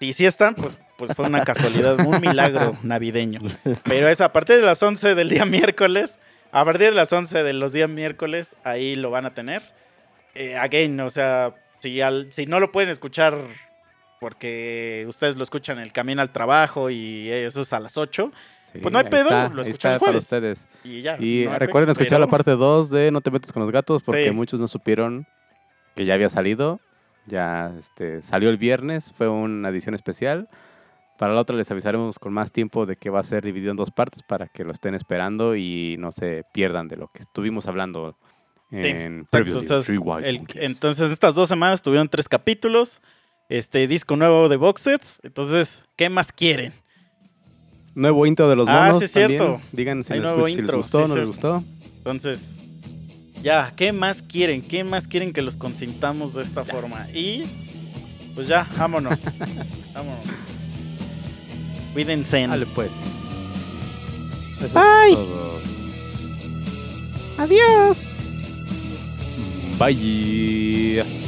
Y si están, pues, pues fue una casualidad, un milagro <laughs> navideño. Pero es a partir de las 11 del día miércoles. A partir de las 11 de los días miércoles, ahí lo van a tener. Eh, again, o sea, si, al- si no lo pueden escuchar porque ustedes lo escuchan en el camino al trabajo y eso es a las 8, Sí, pues no hay pedo, está, lo escuchan el para ustedes. y ya. Y no recuerden pex, escuchar la pero- parte 2 de No te metas con los gatos porque Sí. muchos no supieron que ya había salido. Ya este, salió el viernes, fue una edición especial. Para la otra les avisaremos con más tiempo de que va a ser dividido en dos partes para que lo estén esperando y no se pierdan de lo que estuvimos hablando en on entonces, el- entonces estas dos semanas tuvieron tres capítulos. Este disco nuevo de Boxed. Entonces, ¿qué más quieren? Nuevo intro de los Ah, monos sí es también. cierto. Digan si, les, si les gustó o no les gustó. Entonces, ya, ¿qué más quieren? ¿Qué más quieren que los consintamos de esta forma? Y pues ya, vámonos. <laughs> vámonos. Cuídense. Dale pues. Eso Bye. es todo. Adiós. Bye.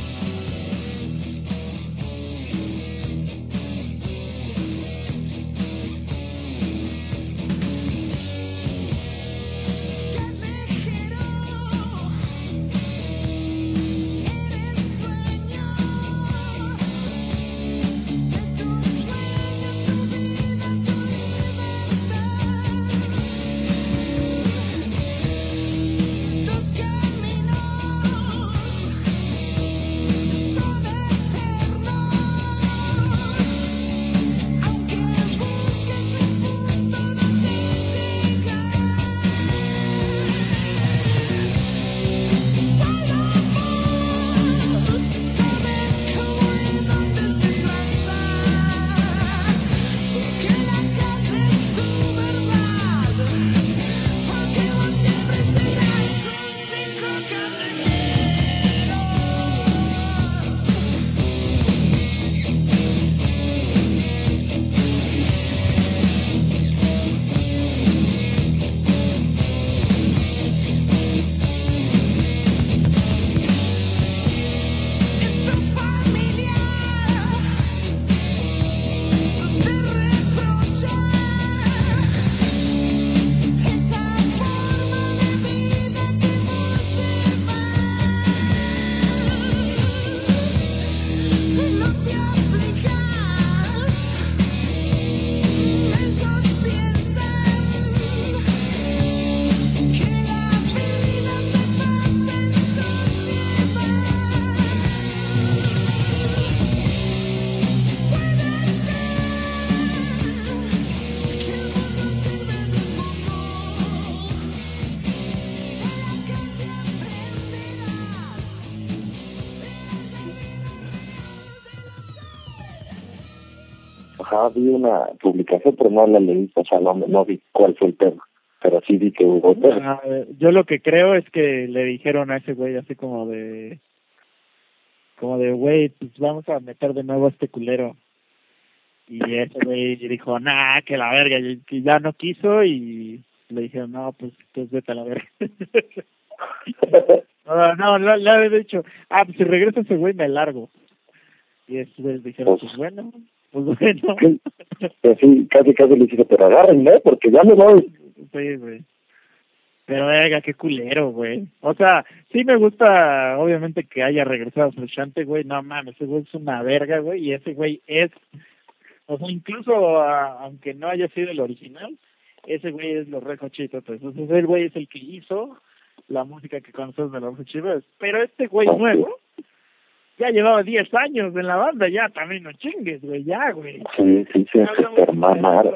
Vi una publicación, pero no la leí, o sea, no, no vi cuál fue el tema. Pero sí vi que hubo tema. Ah, yo lo que creo es que le dijeron a ese güey así como de como de güey pues vamos a meter de nuevo a este culero y ese güey dijo nah que la verga y ya no quiso y le dijeron no pues pues vete a la verga <laughs> no no le, le había dicho ah pues si regresa ese güey me largo y después dijeron pues bueno pues bueno <laughs> Y así, casi, casi le dije, pero agárrenme, porque ya me voy. Sí, güey. Pero verga, qué culero, güey. O sea, sí me gusta, obviamente, que haya regresado Frusciante, güey. No mames, ese güey es una verga, güey. Y ese güey es, o sea, incluso a- aunque no haya sido el original, ese güey es los Peppers. Entonces, el güey es el que hizo la música que conocemos de los Peppers. Pero este güey Ah, sí. nuevo ya llevaba 10 años en la banda, ya también no chingues, güey, ya, güey. Sí, sí, sí, habíamos hermanaron.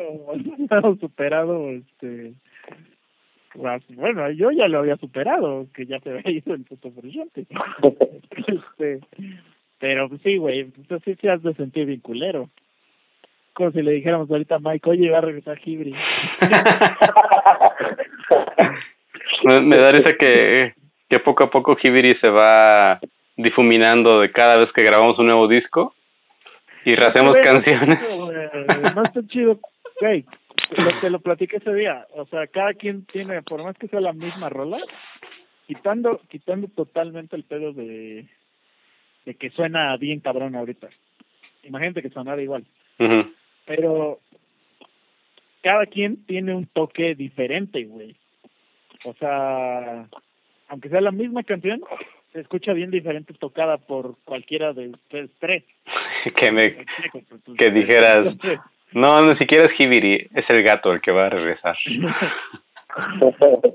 superado- <laughs> superado este pues, bueno yo ya lo había superado que ya se había ido el puto brillante <laughs> este pero pues, sí güey entonces sí se has de sentir bien culero como si le dijéramos ahorita a Mike oye va a regresar Hibri <laughs> me, me da risa que, que poco a poco Hibiri se va difuminando de cada vez que grabamos un nuevo disco y rehacemos canciones. <laughs> eh, no está chido. Güey lo te lo platiqué ese día o sea cada quien tiene por más que sea la misma rola quitando quitando totalmente el pedo de de que suena bien cabrón ahorita. Imagínate que sonara igual. Pero cada quien tiene un toque diferente güey. O sea aunque sea la misma canción se escucha bien diferente tocada por cualquiera de ustedes tres que me. Pues, que dijeras- no, ni siquiera es Hibiri, es el gato el que va a regresar.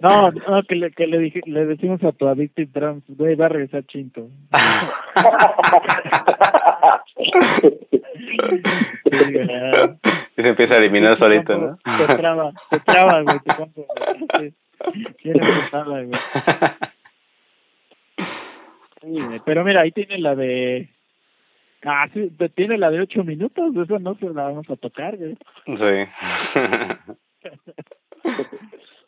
No, no, que le, que le, dije, le decimos a tu Addicted Drums, güey, va a regresar Chinto. y se empieza a eliminar Sí, solito, ¿no? Te traba, te traba, güey, te traba, güey, Pero mira, ahí tiene la de... Ah, sí, tiene la de ocho minutos, esa no se la vamos a tocar, güey. sí. <laughs>